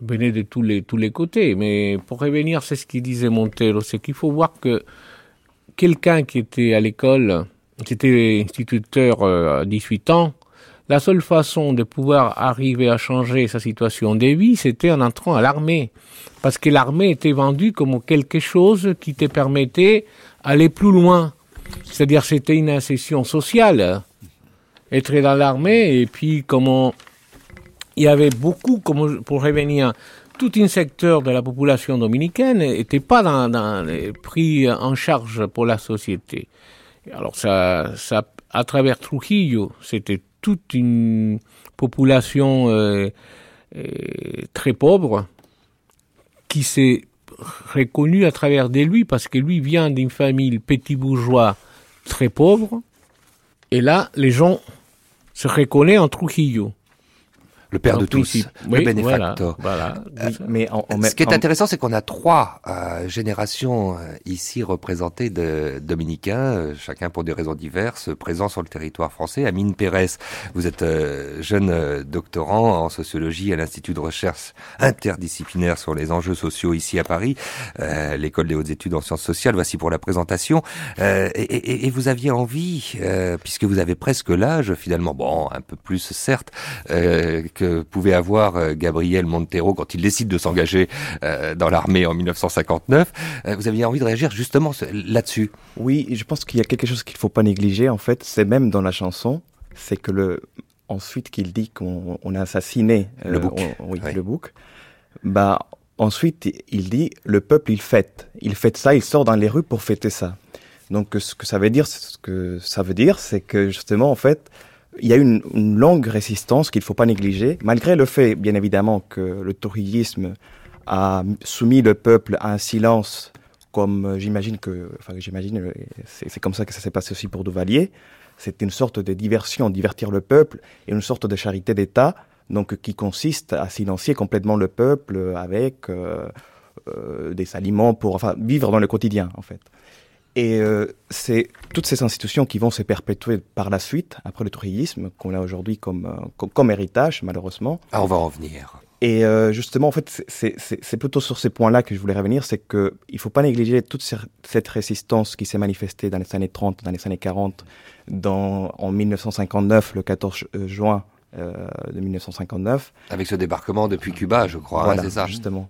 venaient de tous les, tous les côtés. Mais pour revenir, c'est ce qu'il disait Montero, c'est qu'il faut voir que quelqu'un qui était à l'école, qui était instituteur euh, à 18 ans, la seule façon de pouvoir arriver à changer sa situation de vie, c'était en entrant à l'armée. Parce que l'armée était vendue comme quelque chose qui te permettait d'aller plus loin. C'est-à-dire c'était une accession sociale. Être dans l'armée et puis comment il y avait beaucoup, comme pour revenir, tout un secteur de la population dominicaine n'était pas dans, dans pris en charge pour la société. Alors ça, ça, à travers Trujillo, c'était toute une population euh, euh, très pauvre qui s'est reconnue à travers lui parce que lui vient d'une famille petit bourgeois très pauvre. Et là, les gens se reconnaissent en Trujillo. Le père de tous, le bénéfacteur. Voilà, voilà. Mais en, en Ce qui est intéressant, c'est qu'on a trois euh, générations euh, ici représentées de dominicains, euh, chacun pour des raisons diverses, présents sur le territoire français. Amine Pérez, vous êtes euh, jeune euh, doctorant en sociologie à l'Institut de recherche interdisciplinaire sur les enjeux sociaux ici à Paris, euh, l'école des hautes études en sciences sociales. Voici pour la présentation. Euh, et, et- et vous aviez envie, euh, puisque vous avez presque l'âge finalement, bon, un peu plus certes, euh, que pouvait avoir euh, Gabriel Montero quand il décide de s'engager euh, dans l'armée en 1959. Euh, vous aviez envie de réagir justement là-dessus? Oui, je pense qu'il y a quelque chose qu'il ne faut pas négliger, en fait, c'est même dans la chanson, c'est que le ensuite qu'il dit qu'on on a assassiné Le bouc. on- oui, Oui. le bouc, bah ensuite il dit le peuple il fête, il fête ça, il sort dans les rues pour fêter ça. Donc ce que ça veut dire, ce que ça veut dire, c'est que justement en fait il y a une, une longue résistance qu'il ne faut pas négliger, malgré le fait, bien évidemment, que le trujillisme a soumis le peuple à un silence, comme euh, j'imagine que, enfin j'imagine, euh, c'est c'est comme ça que ça s'est passé aussi pour Duvalier. C'était une sorte de diversion, divertir le peuple, et une sorte de charité d'État, donc qui consiste à silencier complètement le peuple avec euh, des aliments pour, enfin, vivre dans le quotidien, en fait. Et euh, c'est toutes ces institutions qui vont se perpétuer par la suite, après le trujillisme, qu'on a aujourd'hui comme, euh, comme, comme héritage, malheureusement. Ah, on va en venir. Et euh, justement, en fait, c'est- plutôt sur ces points-là que je voulais revenir, c'est que il faut pas négliger toute cette résistance qui s'est manifestée dans les années 30, dans les années 40, dans, en 1959, le 14 juin euh, de 1959. Avec ce débarquement depuis Cuba, je crois, hein, voilà, c'est ça. justement.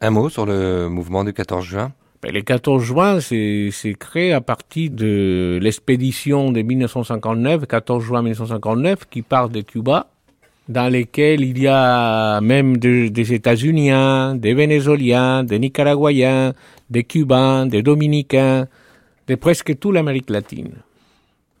Un mot sur le mouvement du 14 juin? Ben, le 14 juin, c'est créé à partir de l'expédition de 1959, 14 juin 1959, qui part de Cuba, dans lesquels il y a même de- des États-Uniens, des Vénézuéliens, des Nicaraguayens, des Cubains, des Dominicains, de presque toute l'Amérique latine.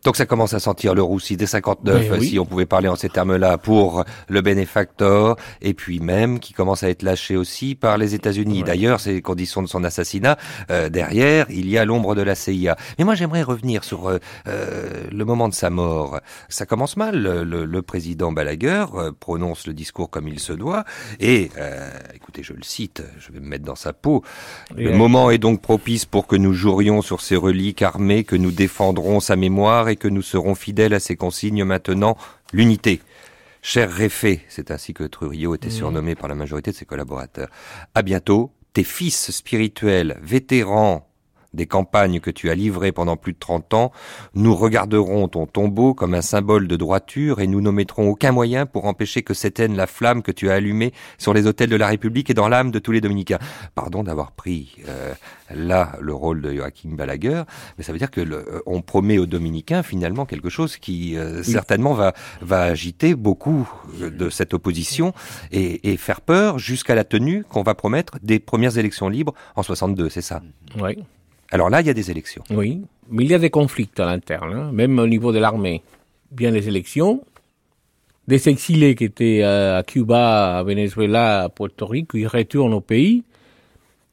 Donc ça commence à sentir le roussi dès 59, Ben oui. si on pouvait parler en ces termes-là, pour le bénéfactor, et puis même qui commence à être lâché aussi par les États-Unis. D'ailleurs, c'est les conditions de son assassinat. euh, derrière, il y a l'ombre de la CIA. Mais moi, j'aimerais revenir sur euh, euh, le moment de sa mort. Ça commence mal. Le, le- président Balaguer euh, prononce le discours comme il se doit, et euh, écoutez, je le cite, je vais me mettre dans sa peau. Le Et, moment est donc propice pour que nous jurions sur ces reliques armées, que nous défendrons sa mémoire et que nous serons fidèles à ses consignes maintenant, l'unité. Cher Réfé, c'est ainsi que Trujillo était surnommé par la majorité de ses collaborateurs. À bientôt, tes fils spirituels, vétérans des campagnes que tu as livrées pendant plus de 30 ans, nous regarderons ton tombeau comme un symbole de droiture et nous n'omettrons aucun moyen pour empêcher que s'éteigne la flamme que tu as allumée sur les autels de la République et dans l'âme de tous les dominicains. Pardon d'avoir pris euh, là le rôle de Joachim Balaguer, mais ça veut dire que le, euh, on promet aux dominicains finalement quelque chose qui euh, certainement va, va agiter beaucoup de cette opposition et, et faire peur jusqu'à la tenue qu'on va promettre des premières élections libres en 62, c'est ça? Oui, Alors là, il y a des élections. oui. Mais il y a des conflits à l'interne, hein, même au niveau de l'armée. Bien les élections, des exilés qui étaient euh, à Cuba, à Venezuela, à Puerto Rico, ils retournent au pays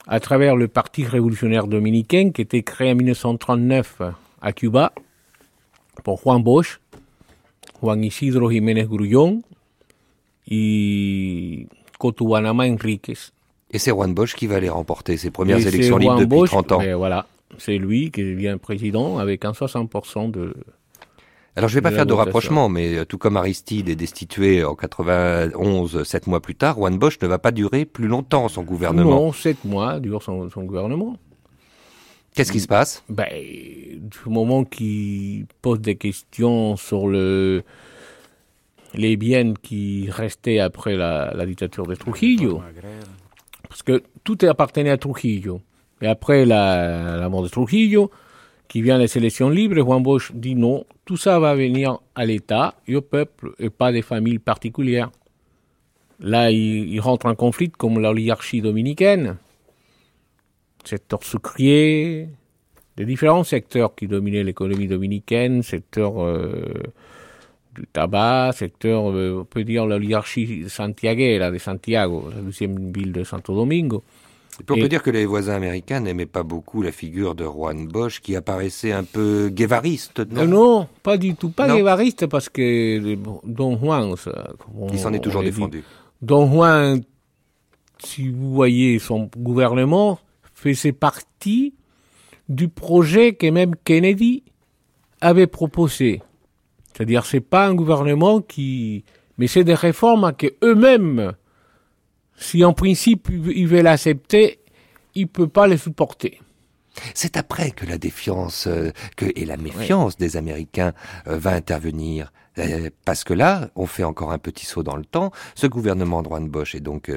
à travers le Parti révolutionnaire dominicain qui était créé en 1939 à Cuba por Juan Bosch, Juan Isidro Jiménez Grullón y Cotubanama Enríquez. Et c'est Juan Bosch qui va les remporter, ses premières Et élections libres Juan depuis Bosch, 30 ans. voilà, c'est lui qui devient président avec un 60% de... Alors je vais pas faire de rapprochement, mais euh, tout comme Aristide est destitué en 91, sept mois plus tard, Juan Bosch ne va pas durer plus longtemps son gouvernement. Non, sept mois dure son, son gouvernement. Qu'est-ce qui se passe? Ben, du moment qu'il pose des questions sur le, les biens qui restaient après la, la dictature de Trujillo, parce que tout appartenait à Trujillo. Et après la, mort de Trujillo, qui vient les élections libres, Juan Bosch dit non, tout ça va venir à l'État et au peuple, et pas des familles particulières. Là, il, il rentre en conflit comme l'oligarchie dominicaine, secteur sucrier, des différents secteurs qui dominaient l'économie dominicaine, secteur euh, du tabac, secteur, euh, on peut dire l'oligarchie santiaguera de Santiago, la deuxième ville de Santo Domingo. Et puis on peut dire que les voisins américains n'aimaient pas beaucoup la figure de Juan Bosch qui apparaissait un peu guévariste, non, Euh, non, pas du tout, pas Non? guévariste parce que Don Juan, comme Il s'en on- est toujours on dit, défendu. Don Juan, si vous voyez son gouvernement, faisait partie du projet que même Kennedy avait proposé. C'est-à-dire, c'est pas un gouvernement qui, mais c'est des réformes que eux-mêmes, si en principe ils veulent l'accepter, ils ne peuvent pas les supporter. C'est après que la défiance euh, que, et la méfiance des Américains euh, va intervenir. Euh, parce que là, on fait encore un petit saut dans le temps. Ce gouvernement de Bosch est donc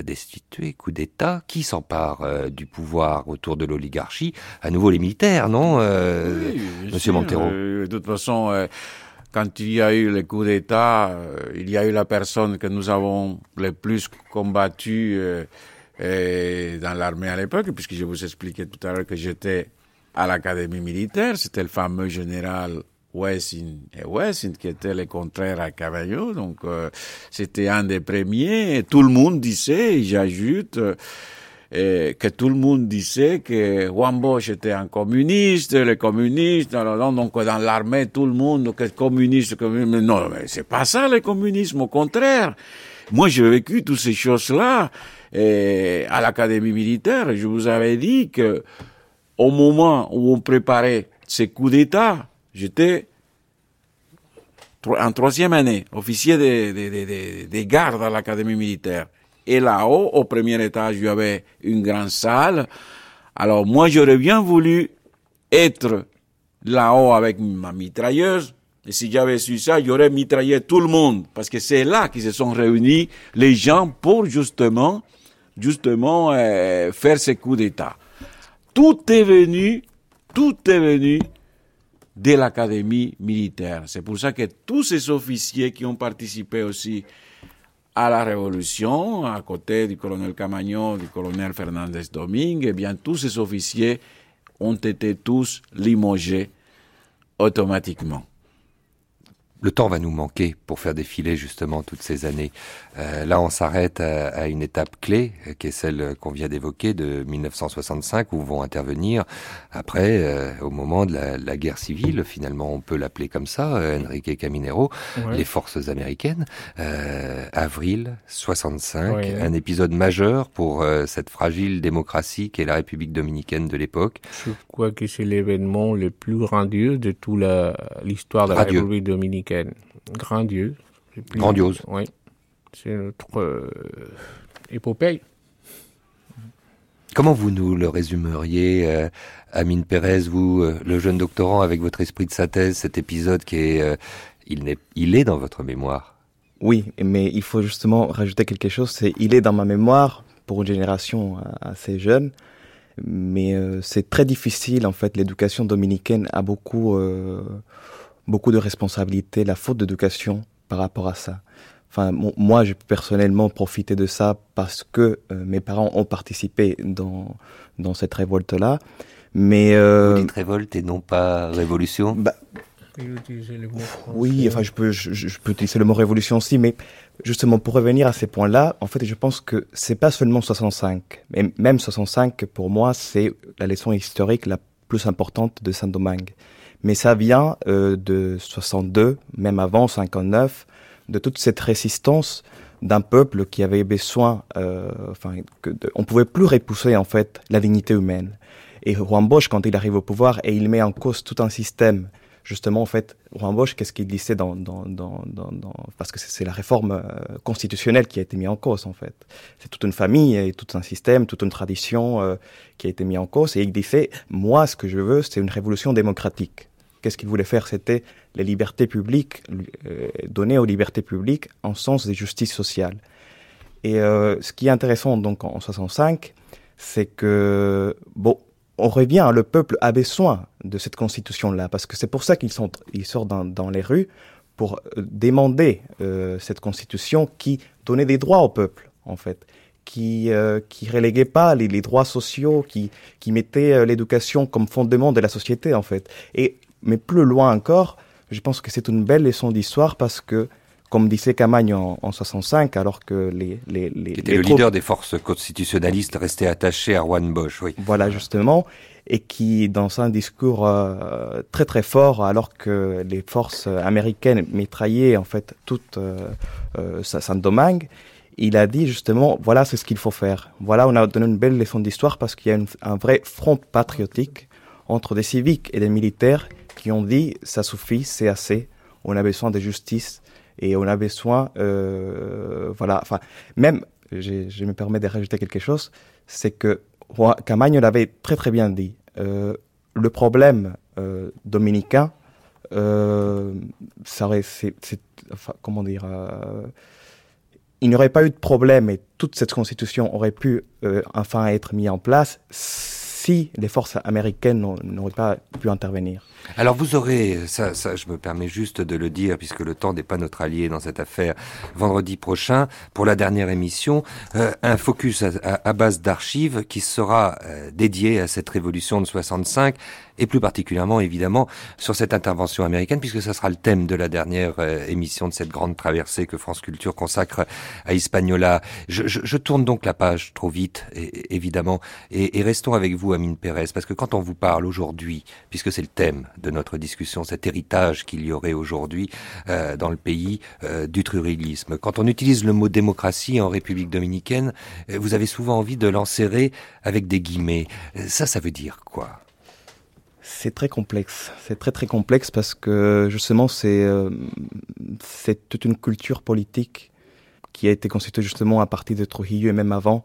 destitué, coup d'État. Qui s'empare du pouvoir autour de l'oligarchie À nouveau les militaires, non, Monsieur Montero? De toute façon, quand il y a eu le coup d'État, il y a eu la personne que nous avons le plus combattu et dans l'armée à l'époque, puisque je vous expliquais tout à l'heure que j'étais à l'académie militaire, c'était le fameux général Wessing et qui était le contraire à Cavallo, donc euh, c'était un des premiers, tout le monde disait, j'ajoute, euh, que tout le monde disait que Juan Bosch était un communiste, les communistes, donc dans l'armée, tout le monde, que communiste, communiste, non, mais c'est pas ça le communisme, au contraire. Moi, j'ai vécu toutes ces choses-là, et à l'académie militaire, je vous avais dit que au moment où on préparait ces coups d'État, j'étais en troisième année, officier des de, de, gardes à l'académie militaire. Et là-haut, au premier étage, il y avait une grande salle. Alors moi, j'aurais bien voulu être là-haut avec ma mitrailleuse. Et si j'avais su ça, j'aurais mitraillé tout le monde. Parce que c'est là qu'ils se sont réunis les gens pour justement justement euh, faire ces coups d'État. Tout est venu, tout est venu de l'académie militaire. C'est pour ça que tous ces officiers qui ont participé aussi à la révolution, à côté du colonel Camagnon, du colonel Fernandez Domingue, eh bien tous ces officiers ont été tous limogés automatiquement le temps va nous manquer pour faire défiler justement toutes ces années. Euh, là, on s'arrête à, une étape clé, euh, qui est celle qu'on vient d'évoquer de 1965, où vont intervenir après, euh, au moment de la, guerre civile, finalement, on peut l'appeler comme ça, Enrique Caminero, les forces américaines. avril 65, un épisode majeur pour cette fragile démocratie qu'est la République dominicaine de l'époque. Je crois que c'est l'événement le plus grandiose de toute l'histoire de la République dominicaine Grandiose. Grandiose. Oui. C'est notre euh, épopée. Comment vous nous le résumeriez, euh, Amine Pérez, vous, euh, le jeune doctorant, avec votre esprit de synthèse, cet épisode qui est, il, est, il est dans votre mémoire? Oui, mais il faut justement rajouter quelque chose, c'est il est dans ma mémoire pour une génération assez jeune, mais c'est très difficile en fait. L'éducation dominicaine a beaucoup beaucoup de responsabilités, la faute d'éducation par rapport à ça. Enfin, moi, j'ai personnellement profité de ça parce que euh, mes parents ont participé dans, dans cette révolte-là. Mais euh, Vous dites révolte et non pas révolution bah, Oui, enfin, je peux, je, peux utiliser le mot révolution aussi, mais justement, pour revenir à ces points-là, en fait, je pense que c'est pas seulement 65, mais même 65, pour moi, c'est la leçon historique la plus importante de Saint-Domingue mais ça vient euh, de 62, même avant 59, de toute cette résistance d'un peuple qui avait besoin, euh, enfin, que on pouvait plus repousser en fait la dignité humaine. Et Juan Bosch, quand il arrive au pouvoir et il met en cause tout un système, justement en fait, Juan Bosch, qu'est-ce qu'il disait dans, dans, dans, dans, parce que c'est la réforme euh, constitutionnelle qui a été mise en cause en fait. C'est toute une famille et tout un système, toute une tradition euh, qui a été mise en cause et il disait, moi, ce que je veux, c'est une révolution démocratique qu'est-ce qu'il voulait faire C'était les libertés publiques, euh, donner aux libertés publiques un sens de justice sociale. Et euh, ce qui est intéressant donc en 65, c'est que bon, on revient, le peuple a besoin de cette constitution-là, parce que c'est pour ça qu'ils sont, ils sortent dans, les rues pour euh, demander cette constitution qui donnait des droits au peuple, en fait, qui qui reléguait pas les, les, droits sociaux, qui qui mettait l'éducation comme fondement de la société, en fait. Et mais plus loin encore, je pense que c'est une belle leçon d'histoire parce que, comme disait Camagne en, en 65, alors que les... les, les, le leader des forces constitutionnalistes restait attaché à Juan Bosch, oui. Voilà, justement, et qui, dans un discours euh, très très fort, alors que les forces américaines mitraillaient en fait toute euh, euh, Saint-Domingue, il a dit justement, voilà, c'est ce qu'il faut faire. Voilà, on a donné une belle leçon d'histoire parce qu'il y a un vrai front patriotique entre des civiques et des militaires qui ont dit ça suffit, c'est assez, on a besoin de justice et on a besoin, euh, voilà, enfin, même, je, me permets de rajouter quelque chose, c'est que Camagne l'avait très très bien dit. euh, le problème euh, dominicain, ça aurait, c'est, comment dire, il n'y aurait pas eu de problème et toute cette constitution aurait pu enfin être mise en place si les forces américaines n'auraient pas pu intervenir. Alors vous aurez, ça, ça, je me permets juste de le dire, puisque le temps n'est pas notre allié dans cette affaire, vendredi prochain, pour la dernière émission, euh, un focus à base d'archives qui sera euh, dédié à cette révolution de 65, et plus particulièrement, évidemment, sur cette intervention américaine, puisque ça sera le thème de la dernière euh, émission de cette grande traversée que France Culture consacre à Hispaniola. Je, je, je tourne donc la page trop vite, évidemment, et, et restons avec vous, Amine Pérez, parce que quand on vous parle aujourd'hui, puisque c'est le thème de notre discussion, cet héritage qu'il y aurait aujourd'hui euh, dans le pays euh, du trurilisme. Quand on utilise le mot démocratie en République dominicaine, euh, vous avez souvent envie de l'enserrer avec des guillemets. Euh, Ça, ça veut dire quoi? C'est très complexe. C'est très très complexe parce que justement c'est euh, c'est toute une culture politique qui a été constituée justement à partir de Trujillo et même avant.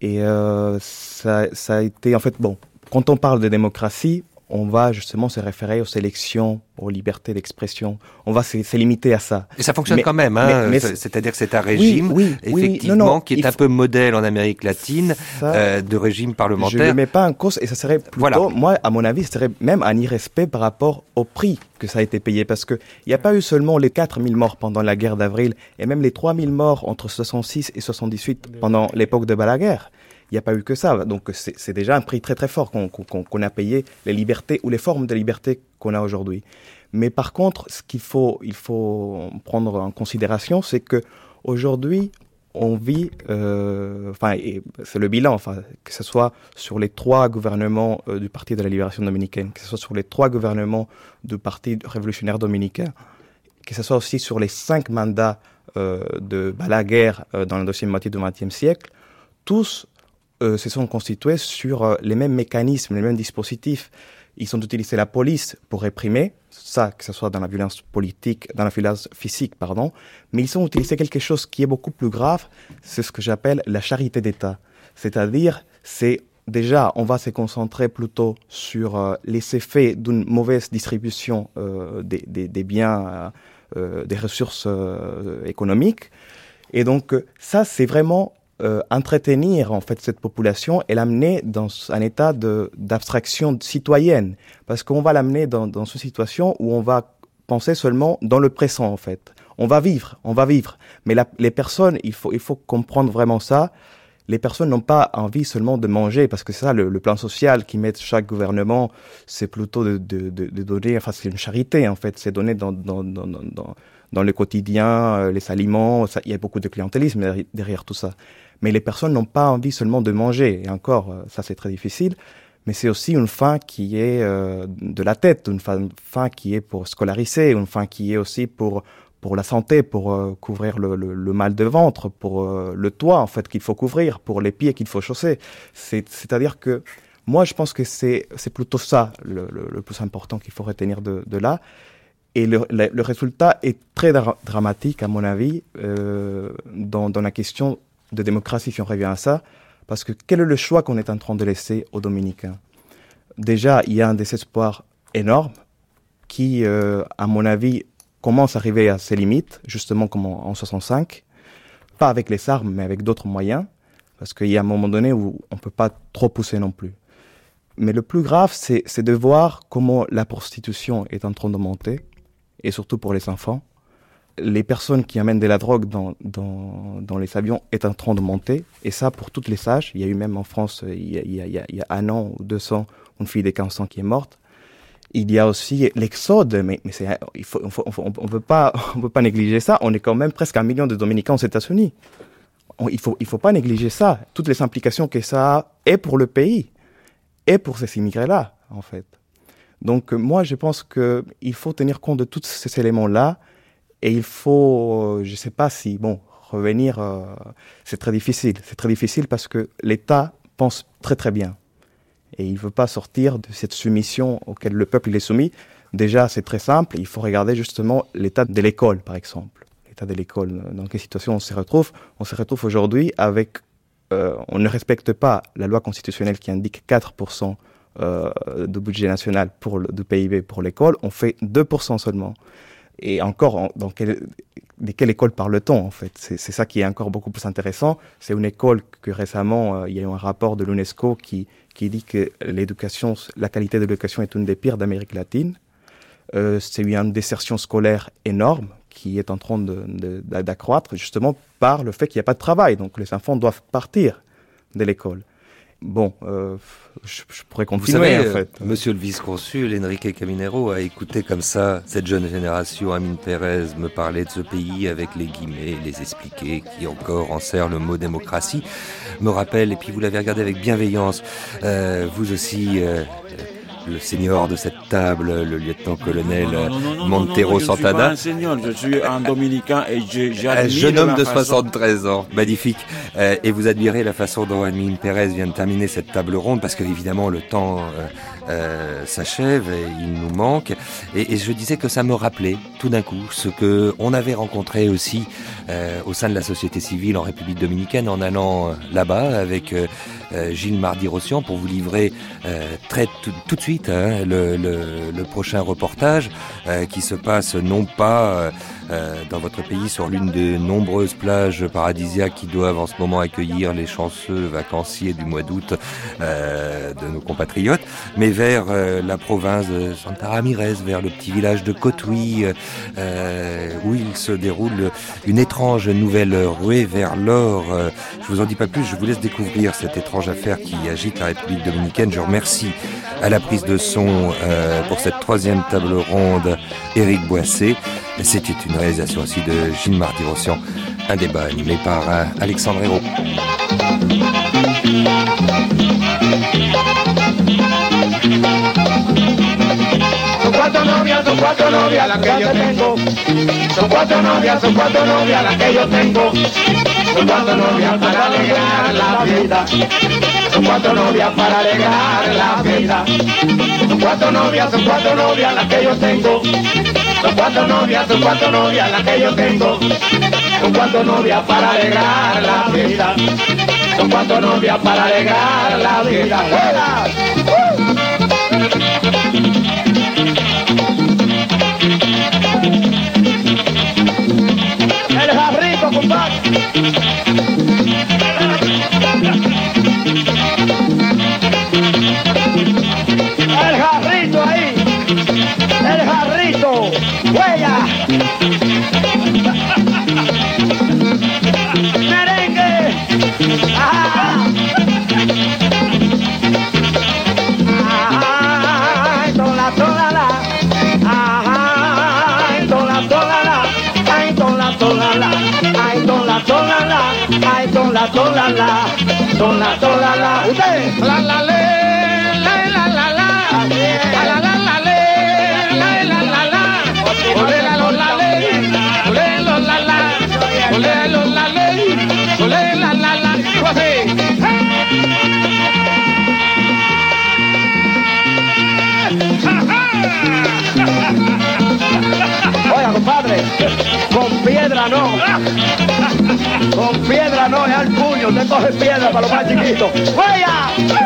Et euh, ça, ça a été en fait bon. Quand on parle de démocratie, on va justement se référer aux élections, aux libertés d'expression. On va se, se limiter à ça. Et ça fonctionne Mais- quand même, hein c'est-à-dire que c'est un régime, oui, oui, effectivement, non, non, qui est un faut- peu modèle en Amérique latine Ça, euh, de régime Je ne parlementaire. le mets pas en cause et ça serait plutôt, Voilà. moi, à mon avis, ce serait même un irrespect par rapport au prix que ça a été payé. Parce qu'il n'y a pas eu seulement les 4000 morts pendant la guerre d'avril et même les 3000 morts entre 66 et 78 pendant l'époque de Balaguer. Il n'y a pas eu que ça. Donc c'est déjà un prix très très fort qu'on a payé, les libertés ou les formes de liberté qu'on a aujourd'hui. Mais par contre, ce qu'il faut, il faut prendre en considération, c'est que aujourd'hui, on vit, euh, c'est le bilan, enfin, que ce soit sur les trois gouvernements euh, du Parti de la Libération dominicaine, que ce soit sur les trois gouvernements du Parti révolutionnaire dominicain, que ce soit aussi sur les cinq mandats euh, de Balaguer euh, dans la deuxième moitié du XXe siècle, tous euh, se sont constitués sur euh, les mêmes mécanismes, les mêmes dispositifs. Ils ont utilisé la police pour réprimer, ça, que ce soit dans la violence politique, dans la violence physique, pardon, mais ils ont utilisé quelque chose qui est beaucoup plus grave, c'est ce que j'appelle la charité d'État. C'est-à-dire, c'est déjà, on va se concentrer plutôt sur euh, les effets d'une mauvaise distribution euh, des, des, biens, des ressources économiques. Et donc, ça, c'est vraiment euh, entretenir en fait cette population et l'amener dans un état d'abstraction citoyenne, parce qu'on va l'amener dans, dans une situation où on va penser seulement dans le présent en fait. On va vivre, on va vivre. Mais la- les personnes, il faut il faut comprendre vraiment ça. Les personnes n'ont pas envie seulement de manger, parce que c'est ça le, le plan social qui met chaque gouvernement, c'est plutôt de, de, de, de donner, enfin c'est une charité en fait, c'est donner dans, dans, dans, dans, dans, le quotidien, euh, les aliments, ça- il y a beaucoup de clientélisme derrière tout ça. Mais les personnes n'ont pas envie seulement de manger, et encore, euh, ça c'est très difficile, mais c'est aussi une fin qui est euh, de la tête, une fin qui est pour scolariser, une fin qui est aussi pour pour la santé, pour euh, couvrir le, le, le mal de ventre, pour euh, le toit en fait qu'il faut couvrir, pour les pieds qu'il faut chausser. C'est- C'est-à-dire que moi je pense que c'est plutôt ça le, le, plus important qu'il faut retenir de, de là. Et le, le, résultat est très dra- dramatique à mon avis euh, dans, dans la question de démocratie si on revient à ça, parce que quel est le choix qu'on est en train de laisser aux Dominicains? Déjà, il y a un désespoir énorme qui, euh, à mon avis, commence à arriver à ses limites, justement comme en, en 65, pas avec les armes, mais avec d'autres moyens, parce qu'il y a un moment donné où on ne peut pas trop pousser non plus. Mais le plus grave, c'est de voir comment la prostitution est en train de monter, et surtout pour les enfants. Les personnes qui amènent de la drogue dans, dans, les avions est en train de monter, et ça pour toutes les âges. Il y a eu même en France, euh, il y a, un an ou deux ans, une fille de 15 ans qui est morte. Il y a aussi l'exode, mais, mais c'est, il faut, on, on peut pas, [laughs] on peut pas négliger ça. On est quand même presque un million de Dominicains aux États-Unis. Il faut, il faut pas négliger ça. Toutes les implications que ça a et pour le pays et pour ces immigrés-là, en fait. Donc euh, moi, je pense que il faut tenir compte de tous ces éléments-là et il faut, euh, je sais pas si, bon, revenir, euh, c'est très difficile. C'est très difficile parce que l'État pense très très bien et il veut pas sortir de cette soumission auquel le peuple est soumis. Déjà, c'est très simple. Il faut regarder justement l'état de l'école, par exemple. L'état de l'école. Dans quelle situation on se retrouve On se retrouve aujourd'hui avec, euh, on ne respecte pas la loi constitutionnelle qui indique 4% euh, du budget national pour le, PIB pour l'école, on fait 2% seulement. Et encore, dans quelle, de quelle école parle-t-on en fait? C'est ça qui est encore beaucoup plus intéressant. C'est une école que récemment, euh, il y a eu un rapport de l'UNESCO qui, qui dit que l'éducation, la qualité de l'éducation est une des pires d'Amérique latine. Euh, c'est une désertion scolaire énorme qui est en train d'accroître justement par le fait qu'il n'y a pas de travail. Donc les enfants doivent partir de l'école. Bon, euh, je, je, pourrais continuer Vous savez, en fait. euh, Monsieur le vice-consul, Enrique Caminero a écouté comme ça cette jeune génération, Amine Pérez, me parler de ce pays avec les guillemets, les expliquer, qui encore en sert le mot démocratie, me rappelle, et puis vous l'avez regardé avec bienveillance, euh, vous aussi, euh, le seigneur de cette table, le lieutenant-colonel Montero Santana. Je suis pas un seigneur, je suis un dominicain et j'admire Un jeune homme de façon- 73 ans, magnifique. Euh, et vous admirez la façon dont Amine Pérez vient de terminer cette table ronde, parce que évidemment le temps euh, euh, s'achève et il nous manque. Et, et je disais que ça me rappelait tout d'un coup ce que on avait rencontré aussi euh, au sein de la société civile en République dominicaine en allant euh, là-bas avec euh, euh, Gilles Mardi-Rossian pour vous livrer très tout, de suite hein, le, le, le prochain reportage qui se passe non pas dans votre pays sur l'une des nombreuses plages paradisiaques qui doivent en ce moment accueillir les chanceux vacanciers du mois d'août de nos compatriotes, mais vers la province de Santa Ramirez, vers le petit village de Cotuí, où il se déroule une étrange nouvelle ruée vers l'or. Euh, Je vous en dis pas plus, je vous laisse découvrir cette étrange affaire qui agite la République dominicaine. Je remercie à la prise de son euh, pour cette troisième table ronde Éric Boissé. C'était une réalisation aussi de Gilles Marty-Rossian, un débat animé par euh, Alexandre Hérault. Cuatro novias, son cuatro novias las que yo tengo. Son cuatro novias, son cuatro novias las que yo tengo. Son cuatro novias para alegrar la vida. Son cuatro novias para alegrar la vida. Son cuatro novias, son cuatro novias las que yo tengo. Son cuatro novias, son cuatro novias las que yo tengo. Son cuatro novias para alegrar la vida. Son cuatro novias para alegrar la vida. Tola, tola, la. Tola, tola, la. Usted. La, la, le. La, la, la, la. La, la, la, la, le. La, la, la, la. Ole, la, lo, la, le. Ole, lo, la, la. Ole, lo, la, le. Ole, la, la, la. Piedra no. Con piedra no, es al puño. Usted coge piedra para los más chiquitos. ¡Oiga!